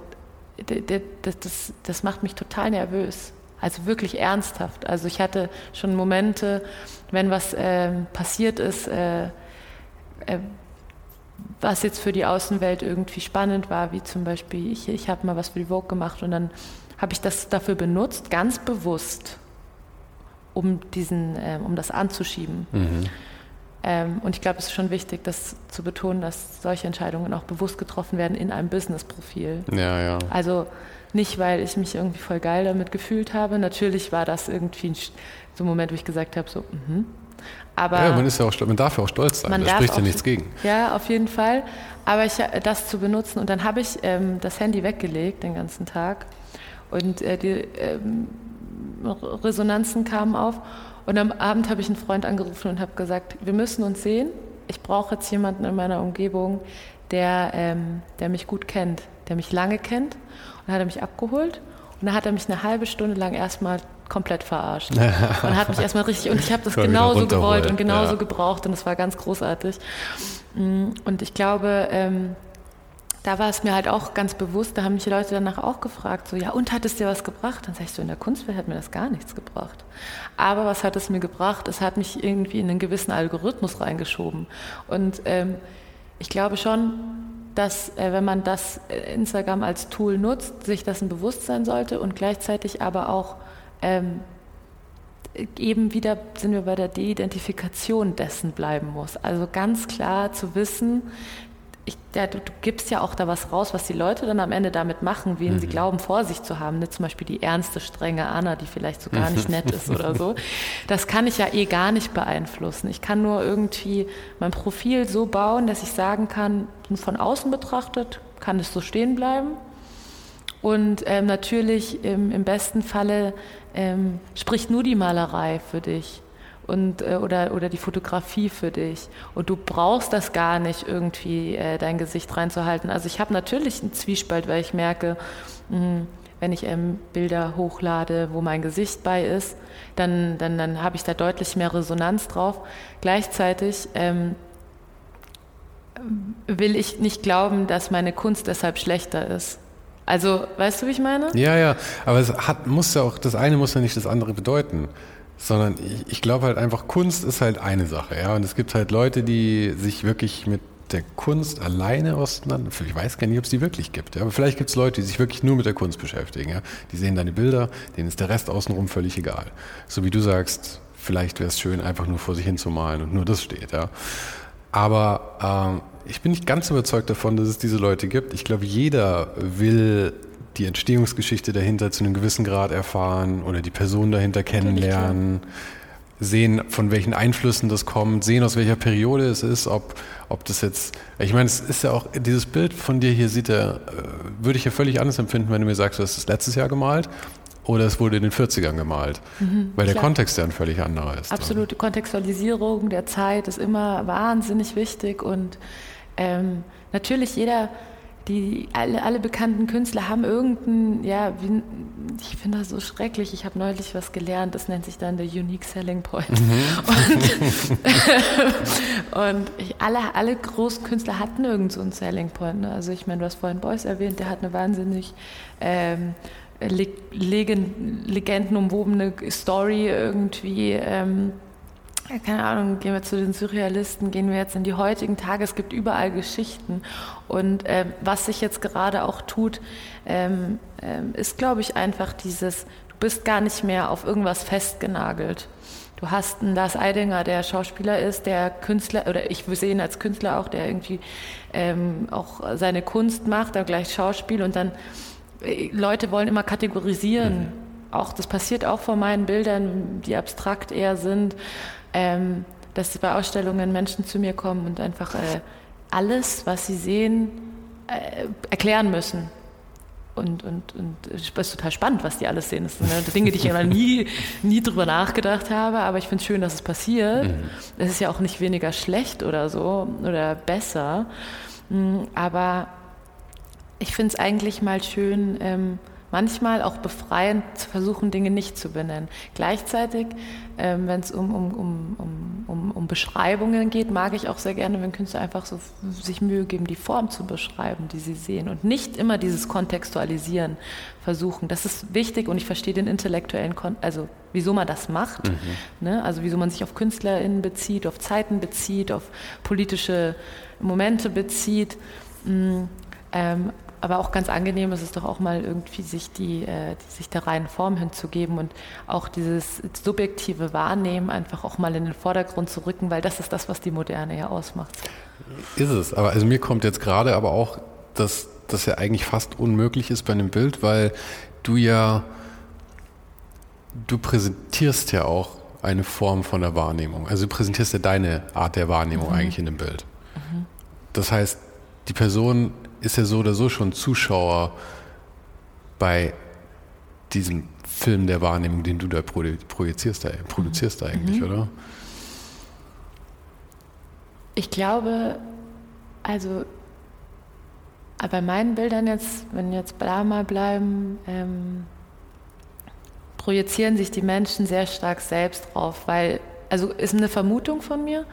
[SPEAKER 2] das, das, das macht mich total nervös. Also wirklich ernsthaft. Also ich hatte schon Momente, wenn was äh, passiert ist, äh, äh, was jetzt für die Außenwelt irgendwie spannend war, wie zum Beispiel ich, ich habe mal was für die Vogue gemacht und dann habe ich das dafür benutzt, ganz bewusst, um, diesen, äh, um das anzuschieben. Mhm. Ähm, und ich glaube, es ist schon wichtig, das zu betonen, dass solche Entscheidungen auch bewusst getroffen werden in einem Business-Profil.
[SPEAKER 1] Ja, ja.
[SPEAKER 2] Also nicht, weil ich mich irgendwie voll geil damit gefühlt habe. Natürlich war das irgendwie so ein Moment, wo ich gesagt habe, so, mhm. Aber
[SPEAKER 1] ja, man, ist ja auch, man darf ja auch stolz sein, da spricht ja nichts gegen.
[SPEAKER 2] Ja, auf jeden Fall. Aber ich, äh, das zu benutzen und dann habe ich ähm, das Handy weggelegt den ganzen Tag und äh, die ähm, Resonanzen kamen auf und am Abend habe ich einen Freund angerufen und habe gesagt, wir müssen uns sehen. Ich brauche jetzt jemanden in meiner Umgebung, der, ähm, der mich gut kennt, der mich lange kennt. Und dann hat er mich abgeholt und dann hat er mich eine halbe Stunde lang erstmal komplett verarscht. [laughs] und hat mich erstmal richtig, und ich habe das genauso gewollt und genauso ja. gebraucht und es war ganz großartig. Mm, und ich glaube, ähm, da war es mir halt auch ganz bewusst, da haben mich die Leute danach auch gefragt, so, ja, und hat es dir was gebracht? Dann sag ich so, in der Kunstwelt hat mir das gar nichts gebracht. Aber was hat es mir gebracht? Es hat mich irgendwie in einen gewissen Algorithmus reingeschoben. Und ähm, ich glaube schon, dass äh, wenn man das äh, Instagram als Tool nutzt, sich das ein Bewusstsein sollte und gleichzeitig aber auch ähm, eben wieder sind wir bei der De-Identifikation dessen bleiben muss. Also ganz klar zu wissen, ich, ja, du, du, gibst ja auch da was raus, was die Leute dann am Ende damit machen, wen mhm. sie glauben, vor sich zu haben. Ne? Zum Beispiel die ernste, strenge Anna, die vielleicht so gar nicht [laughs] nett ist oder so. Das kann ich ja eh gar nicht beeinflussen. Ich kann nur irgendwie mein Profil so bauen, dass ich sagen kann, von außen betrachtet kann es so stehen bleiben. Und ähm, natürlich im, im, besten Falle ähm, spricht nur die Malerei für dich und, äh, oder, oder die Fotografie für dich. Und du brauchst das gar nicht irgendwie äh, dein Gesicht reinzuhalten. Also ich habe natürlich einen Zwiespalt, weil ich merke, mh, wenn ich ähm, Bilder hochlade, wo mein Gesicht bei ist, dann, dann, dann habe ich da deutlich mehr Resonanz drauf. Gleichzeitig ähm, will ich nicht glauben, dass meine Kunst deshalb schlechter ist. Also, weißt du, wie ich meine?
[SPEAKER 1] Ja, ja, aber es hat, muss ja auch, das eine muss ja nicht das andere bedeuten sondern ich, ich glaube halt einfach, Kunst ist halt eine Sache, ja. Und es gibt halt Leute, die sich wirklich mit der Kunst alleine auseinander. Ich weiß gar nicht, ob es die wirklich gibt. Ja? Aber vielleicht gibt es Leute, die sich wirklich nur mit der Kunst beschäftigen. Ja? Die sehen deine Bilder, denen ist der Rest außenrum völlig egal. So wie du sagst, vielleicht wäre es schön, einfach nur vor sich hin zu malen und nur das steht. Ja? Aber ähm, ich bin nicht ganz überzeugt davon, dass es diese Leute gibt. Ich glaube, jeder will die Entstehungsgeschichte dahinter zu einem gewissen Grad erfahren oder die Person dahinter kennenlernen, sehen, von welchen Einflüssen das kommt, sehen, aus welcher Periode es ist, ob, ob das jetzt, ich meine, es ist ja auch, dieses Bild von dir hier sieht er, äh, würde ich ja völlig anders empfinden, wenn du mir sagst, du hast es letztes Jahr gemalt oder es wurde in den 40ern gemalt, mhm, weil der Kontext ja ein völlig anderer ist.
[SPEAKER 2] Absolute Kontextualisierung der Zeit ist immer wahnsinnig wichtig und ähm, natürlich jeder die alle, alle bekannten Künstler haben irgendeinen, ja, wie, ich finde das so schrecklich. Ich habe neulich was gelernt, das nennt sich dann der Unique Selling Point. Mhm. [laughs] Und, [laughs] und ich, alle, alle großen Künstler hatten irgend so einen Selling Point. Ne? Also ich meine, du hast vorhin Beuys erwähnt, der hat eine wahnsinnig ähm, Legend, legendenumwobene Story irgendwie. Ähm, ja, keine Ahnung, gehen wir zu den Surrealisten, gehen wir jetzt in die heutigen Tage. Es gibt überall Geschichten. Und äh, was sich jetzt gerade auch tut, ähm, äh, ist, glaube ich, einfach dieses, du bist gar nicht mehr auf irgendwas festgenagelt. Du hast einen Lars Eidinger, der Schauspieler ist, der Künstler, oder ich sehe ihn als Künstler auch, der irgendwie ähm, auch seine Kunst macht, aber gleich Schauspiel und dann äh, Leute wollen immer kategorisieren. Mhm. Auch, das passiert auch vor meinen Bildern, die abstrakt eher sind ähm, dass bei Ausstellungen Menschen zu mir kommen und einfach äh, alles, was sie sehen, äh, erklären müssen. und, und, und es ist total spannend, was die alles sehen. Das sind ne, Dinge, die ich [laughs] nie, nie drüber nachgedacht habe, aber ich finde es schön, dass es passiert. Mhm. Es ist ja auch nicht weniger schlecht oder so oder besser. Mm, aber ich finde es eigentlich mal schön, ähm, manchmal auch befreiend zu versuchen, Dinge nicht zu benennen. Gleichzeitig, ähm, wenn es um, um, um, um, um Beschreibungen geht, mag ich auch sehr gerne, wenn Künstler einfach so sich Mühe geben, die Form zu beschreiben, die sie sehen und nicht immer dieses Kontextualisieren versuchen. Das ist wichtig und ich verstehe den intellektuellen, Kon also wieso man das macht, mhm. ne? also wieso man sich auf KünstlerInnen bezieht, auf Zeiten bezieht, auf politische Momente bezieht. Mm, ähm, aber auch ganz angenehm ist es doch auch mal irgendwie sich die, äh, sich der reinen Form hinzugeben und auch dieses subjektive Wahrnehmen einfach auch mal in den Vordergrund zu rücken, weil das ist das, was die Moderne ja ausmacht.
[SPEAKER 1] Ist es, aber also mir kommt jetzt gerade aber auch, dass das ja eigentlich fast unmöglich ist bei einem Bild, weil du ja du präsentierst ja auch eine Form von der Wahrnehmung. Also du präsentierst ja deine Art der Wahrnehmung mhm. eigentlich in dem Bild. Mhm. Das heißt, die Person ist ja so oder so schon Zuschauer bei diesem Film der Wahrnehmung, den du da projizierst, produzierst mhm. eigentlich, mhm. oder?
[SPEAKER 2] Ich glaube, also bei meinen Bildern jetzt, wenn jetzt da mal bleiben, ähm, projizieren sich die Menschen sehr stark selbst drauf, weil, also ist eine Vermutung von mir,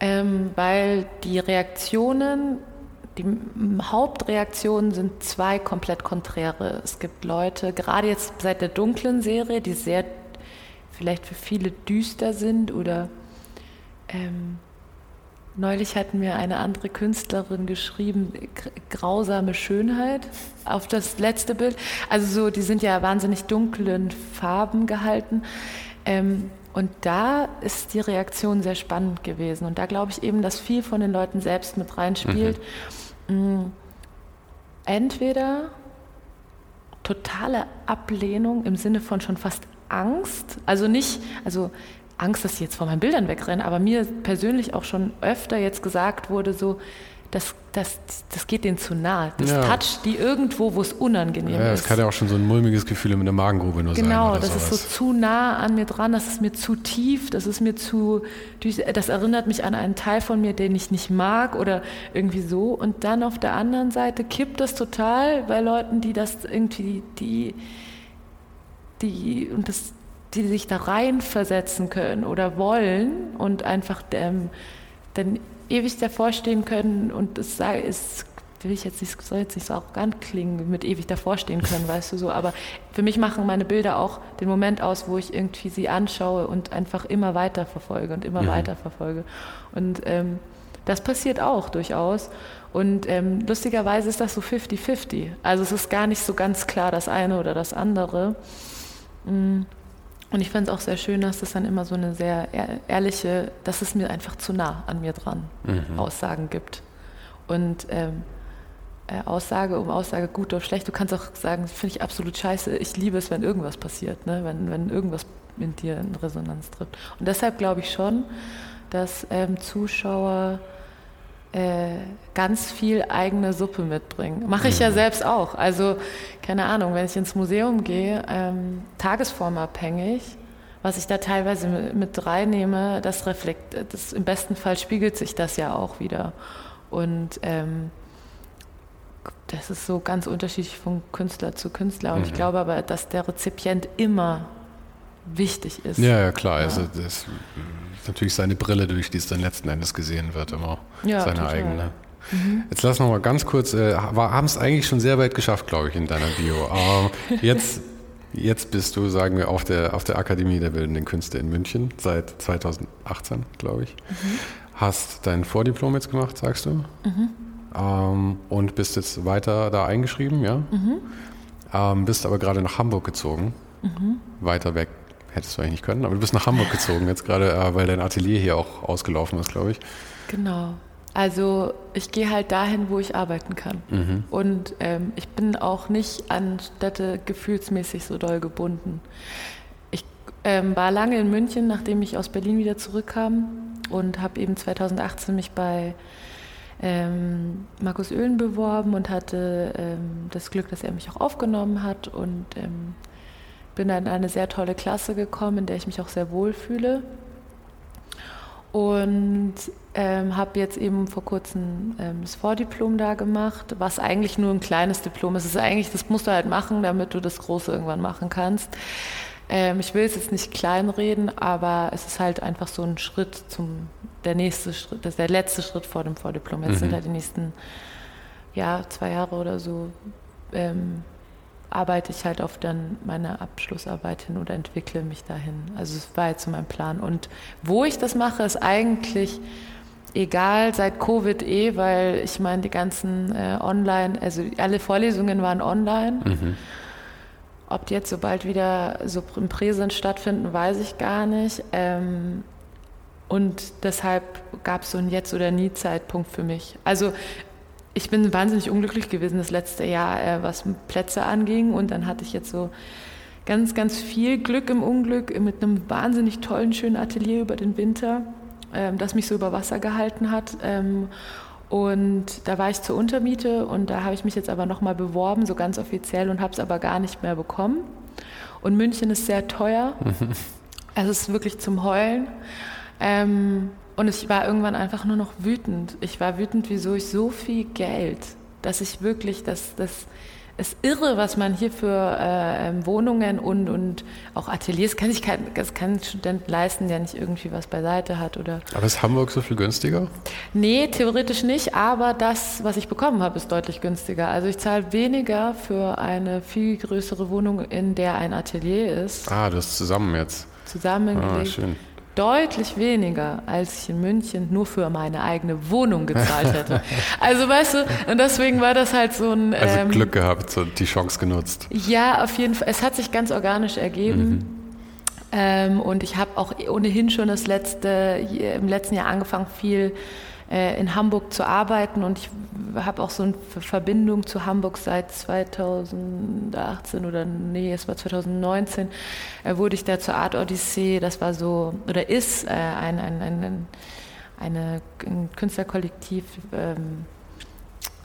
[SPEAKER 2] ähm, weil die Reaktionen die Hauptreaktionen sind zwei komplett konträre. Es gibt Leute, gerade jetzt seit der dunklen Serie, die sehr vielleicht für viele düster sind oder ähm, neulich hat mir eine andere Künstlerin geschrieben, grausame Schönheit auf das letzte Bild. Also so, die sind ja wahnsinnig dunklen Farben gehalten. Ähm, und da ist die Reaktion sehr spannend gewesen. Und da glaube ich eben, dass viel von den Leuten selbst mit reinspielt. Mhm. Mm, entweder totale Ablehnung im Sinne von schon fast Angst, also nicht, also Angst, dass sie jetzt vor meinen Bildern wegrennen, aber mir persönlich auch schon öfter jetzt gesagt wurde, so, das, das, das geht denen zu nah. Das ja. toucht die irgendwo, wo es unangenehm ja, ist.
[SPEAKER 1] Das kann ja auch schon so ein mulmiges Gefühl mit der Magengrube nur
[SPEAKER 2] genau, sein.
[SPEAKER 1] Genau,
[SPEAKER 2] das sowas. ist so zu nah an mir dran, das ist mir zu tief, das ist mir zu, das erinnert mich an einen Teil von mir, den ich nicht mag oder irgendwie so. Und dann auf der anderen Seite kippt das total bei Leuten, die das irgendwie, die, die, und das, die sich da reinversetzen können oder wollen und einfach ähm, dann ewig davor stehen können und es ist, will ich jetzt nicht, soll jetzt nicht so arrogant klingen, mit ewig davor stehen können, [laughs] weißt du so, aber für mich machen meine Bilder auch den Moment aus, wo ich irgendwie sie anschaue und einfach immer weiter verfolge und immer mhm. weiter verfolge. Und ähm, das passiert auch durchaus. Und ähm, lustigerweise ist das so 50-50. Also es ist gar nicht so ganz klar das eine oder das andere. Mhm. Und ich fand es auch sehr schön, dass es dann immer so eine sehr ehrliche, dass es mir einfach zu nah an mir dran mhm. Aussagen gibt. Und ähm, äh, Aussage um Aussage, gut oder schlecht, du kannst auch sagen, finde ich absolut scheiße, ich liebe es, wenn irgendwas passiert, ne? wenn, wenn irgendwas in dir in Resonanz trifft. Und deshalb glaube ich schon, dass ähm, Zuschauer ganz viel eigene Suppe mitbringen. Mache ich ja mhm. selbst auch. Also, keine Ahnung, wenn ich ins Museum gehe, ähm, tagesformabhängig, was ich da teilweise mit reinnehme, das reflekt, das, im besten Fall spiegelt sich das ja auch wieder. Und ähm, das ist so ganz unterschiedlich von Künstler zu Künstler. Und mhm. ich glaube aber, dass der Rezipient immer wichtig ist.
[SPEAKER 1] Ja, ja klar. Ja. Also das, natürlich seine Brille, durch die es dann letzten Endes gesehen wird, immer ja, seine total. eigene. Mhm. Jetzt lass noch mal ganz kurz, äh, haben es eigentlich schon sehr weit geschafft, glaube ich, in deiner Bio. Ähm, jetzt, jetzt bist du, sagen wir, auf der, auf der Akademie der Bildenden Künste in München seit 2018, glaube ich. Mhm. Hast dein Vordiplom jetzt gemacht, sagst du? Mhm. Ähm, und bist jetzt weiter da eingeschrieben, ja? Mhm. Ähm, bist aber gerade nach Hamburg gezogen, mhm. weiter weg Hättest du eigentlich nicht können, aber du bist nach Hamburg gezogen jetzt gerade, äh, weil dein Atelier hier auch ausgelaufen ist, glaube ich.
[SPEAKER 2] Genau. Also ich gehe halt dahin, wo ich arbeiten kann. Mhm. Und ähm, ich bin auch nicht an Städte gefühlsmäßig so doll gebunden. Ich ähm, war lange in München, nachdem ich aus Berlin wieder zurückkam und habe eben 2018 mich bei ähm, Markus Öhlen beworben und hatte ähm, das Glück, dass er mich auch aufgenommen hat und ähm, bin dann in eine sehr tolle Klasse gekommen, in der ich mich auch sehr wohl fühle. Und ähm, habe jetzt eben vor kurzem ähm, das Vordiplom da gemacht, was eigentlich nur ein kleines Diplom ist. Es ist eigentlich, das musst du halt machen, damit du das Große irgendwann machen kannst. Ähm, ich will es jetzt nicht kleinreden, aber es ist halt einfach so ein Schritt zum, der nächste Schritt, das ist der letzte Schritt vor dem Vordiplom. Jetzt mhm. sind halt die nächsten, ja, zwei Jahre oder so, ähm, arbeite ich halt auf dann meine Abschlussarbeit hin oder entwickle mich dahin. Also es war jetzt so mein Plan. Und wo ich das mache, ist eigentlich egal seit Covid eh, weil ich meine, die ganzen äh, Online, also alle Vorlesungen waren online. Mhm. Ob die jetzt so bald wieder so im Präsens stattfinden, weiß ich gar nicht. Ähm, und deshalb gab es so einen Jetzt- oder Nie-Zeitpunkt für mich. Also ich bin wahnsinnig unglücklich gewesen das letzte Jahr, äh, was Plätze anging. Und dann hatte ich jetzt so ganz, ganz viel Glück im Unglück mit einem wahnsinnig tollen, schönen Atelier über den Winter, ähm, das mich so über Wasser gehalten hat. Ähm, und da war ich zur Untermiete und da habe ich mich jetzt aber nochmal beworben, so ganz offiziell, und habe es aber gar nicht mehr bekommen. Und München ist sehr teuer. Also es ist wirklich zum Heulen. Ähm, und ich war irgendwann einfach nur noch wütend. Ich war wütend, wieso ich so viel Geld, dass ich wirklich, das, das ist irre, was man hier für äh, ähm, Wohnungen und, und auch Ateliers kann sich kein, das kann ein Student leisten, der nicht irgendwie was beiseite hat oder.
[SPEAKER 1] Aber ist Hamburg so viel günstiger?
[SPEAKER 2] Nee, theoretisch nicht, aber das, was ich bekommen habe, ist deutlich günstiger. Also ich zahle weniger für eine viel größere Wohnung, in der ein Atelier ist.
[SPEAKER 1] Ah, das zusammen jetzt.
[SPEAKER 2] Zusammengelegt. Ah, schön deutlich weniger, als ich in München nur für meine eigene Wohnung gezahlt hätte. [laughs] Also weißt du, und deswegen war das halt so ein...
[SPEAKER 1] Also ähm, Glück gehabt, so die Chance genutzt.
[SPEAKER 2] Ja, auf jeden Fall. Es hat sich ganz organisch ergeben. Mhm. Ähm, und ich habe auch ohnehin schon das letzte, im letzten Jahr angefangen, viel äh, in Hamburg zu arbeiten und ich habe auch so eine Verbindung zu Hamburg seit 2018 oder nee, es war 2019, äh, wurde ich da zur Art Odyssee, das war so, oder ist äh, ein, ein, ein, eine, ein Künstlerkollektiv, ähm,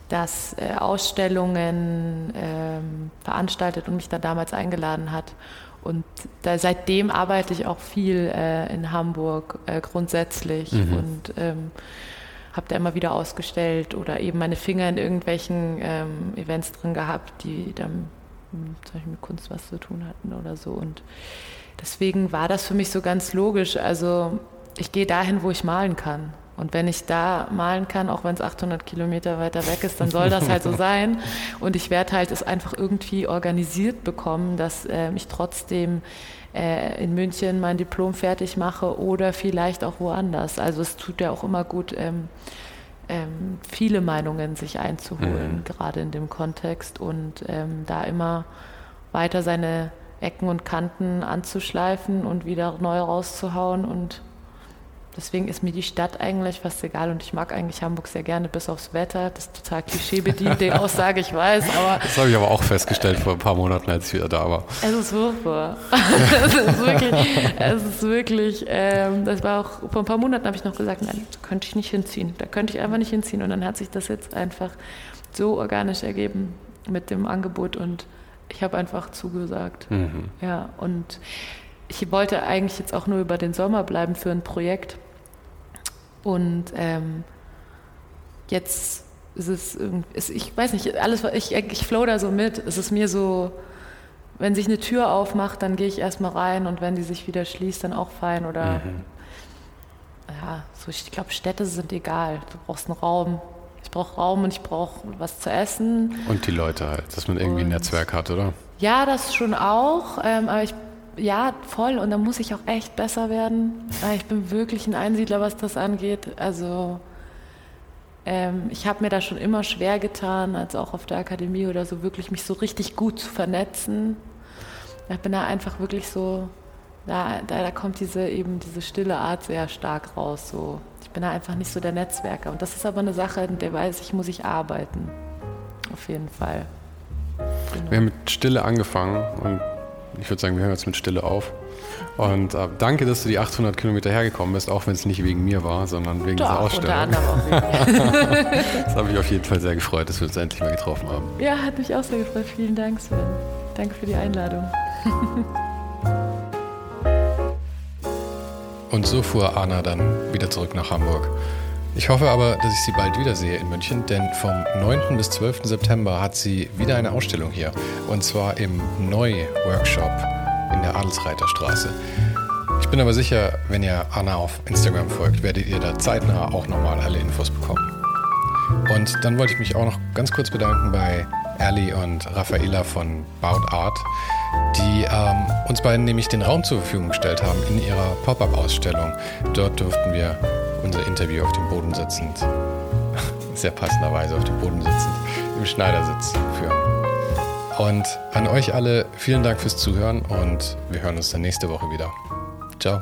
[SPEAKER 2] das äh, Ausstellungen ähm, veranstaltet und mich da damals eingeladen hat. Und da, seitdem arbeite ich auch viel äh, in Hamburg äh, grundsätzlich mhm. und ähm, habe da immer wieder ausgestellt oder eben meine Finger in irgendwelchen ähm, Events drin gehabt, die dann hm, zum Beispiel mit Kunst was zu tun hatten oder so. Und deswegen war das für mich so ganz logisch. Also ich gehe dahin, wo ich malen kann. Und wenn ich da malen kann, auch wenn es 800 Kilometer weiter weg ist, dann soll das halt so [laughs] sein. Und ich werde halt es einfach irgendwie organisiert bekommen, dass äh, ich trotzdem äh, in München mein Diplom fertig mache oder vielleicht auch woanders. Also es tut ja auch immer gut, ähm, ähm, viele Meinungen sich einzuholen, mhm. gerade in dem Kontext und ähm, da immer weiter seine Ecken und Kanten anzuschleifen und wieder neu rauszuhauen und Deswegen ist mir die Stadt eigentlich fast egal und ich mag eigentlich Hamburg sehr gerne, bis aufs Wetter. Das ist total klischeebedient, die [laughs] Aussage, ich weiß. Aber
[SPEAKER 1] das habe ich aber auch festgestellt vor ein paar Monaten, als ich wieder da war.
[SPEAKER 2] Es ist furchtbar. [laughs] es ist wirklich, es ist wirklich ähm, das war auch, vor ein paar Monaten habe ich noch gesagt, nein, da könnte ich nicht hinziehen. Da könnte ich einfach nicht hinziehen. Und dann hat sich das jetzt einfach so organisch ergeben mit dem Angebot und ich habe einfach zugesagt. Mhm. Ja, und ich wollte eigentlich jetzt auch nur über den Sommer bleiben für ein Projekt. Und ähm, jetzt ist es, ist, ich weiß nicht, alles, ich, ich flow da so mit. Es ist mir so, wenn sich eine Tür aufmacht, dann gehe ich erstmal rein und wenn die sich wieder schließt, dann auch fein. Oder mhm. ja, so, ich glaube, Städte sind egal. Du brauchst einen Raum. Ich brauche Raum und ich brauche was zu essen.
[SPEAKER 1] Und die Leute halt, dass man irgendwie und, ein Netzwerk hat, oder?
[SPEAKER 2] Ja, das schon auch. Ähm, aber ich ja, voll. Und da muss ich auch echt besser werden. Ich bin wirklich ein Einsiedler, was das angeht. Also ähm, ich habe mir da schon immer schwer getan, als auch auf der Akademie oder so, wirklich mich so richtig gut zu vernetzen. Ich bin da einfach wirklich so, da, da, da kommt diese eben diese stille Art sehr stark raus. So. Ich bin da einfach nicht so der Netzwerker. Und das ist aber eine Sache, in der weiß ich, muss ich arbeiten. Auf jeden Fall.
[SPEAKER 1] Genau. Wir haben mit Stille angefangen und ich würde sagen, wir hören jetzt mit Stille auf. Und äh, danke, dass du die 800 Kilometer hergekommen bist, auch wenn es nicht wegen mir war, sondern wegen
[SPEAKER 2] Doch,
[SPEAKER 1] dieser Ausstellung.
[SPEAKER 2] Unter anderem auch wegen [laughs]
[SPEAKER 1] das habe ich auf jeden Fall sehr gefreut, dass wir uns endlich mal getroffen haben.
[SPEAKER 2] Ja, hat mich auch sehr gefreut. Vielen Dank, Sven. Danke für die Einladung.
[SPEAKER 1] Und so fuhr Anna dann wieder zurück nach Hamburg. Ich hoffe aber, dass ich sie bald wiedersehe in München, denn vom 9. bis 12. September hat sie wieder eine Ausstellung hier. Und zwar im Neu-Workshop in der Adelsreiterstraße. Ich bin aber sicher, wenn ihr Anna auf Instagram folgt, werdet ihr da zeitnah auch nochmal alle Infos bekommen. Und dann wollte ich mich auch noch ganz kurz bedanken bei Ali und Raffaela von Bout Art, die ähm, uns beiden nämlich den Raum zur Verfügung gestellt haben in ihrer Pop-up-Ausstellung. Dort durften wir unser Interview auf dem Boden sitzend, [laughs] sehr passenderweise auf dem Boden sitzend, im Schneidersitz führen. Und an euch alle vielen Dank fürs Zuhören und wir hören uns dann nächste Woche wieder. Ciao.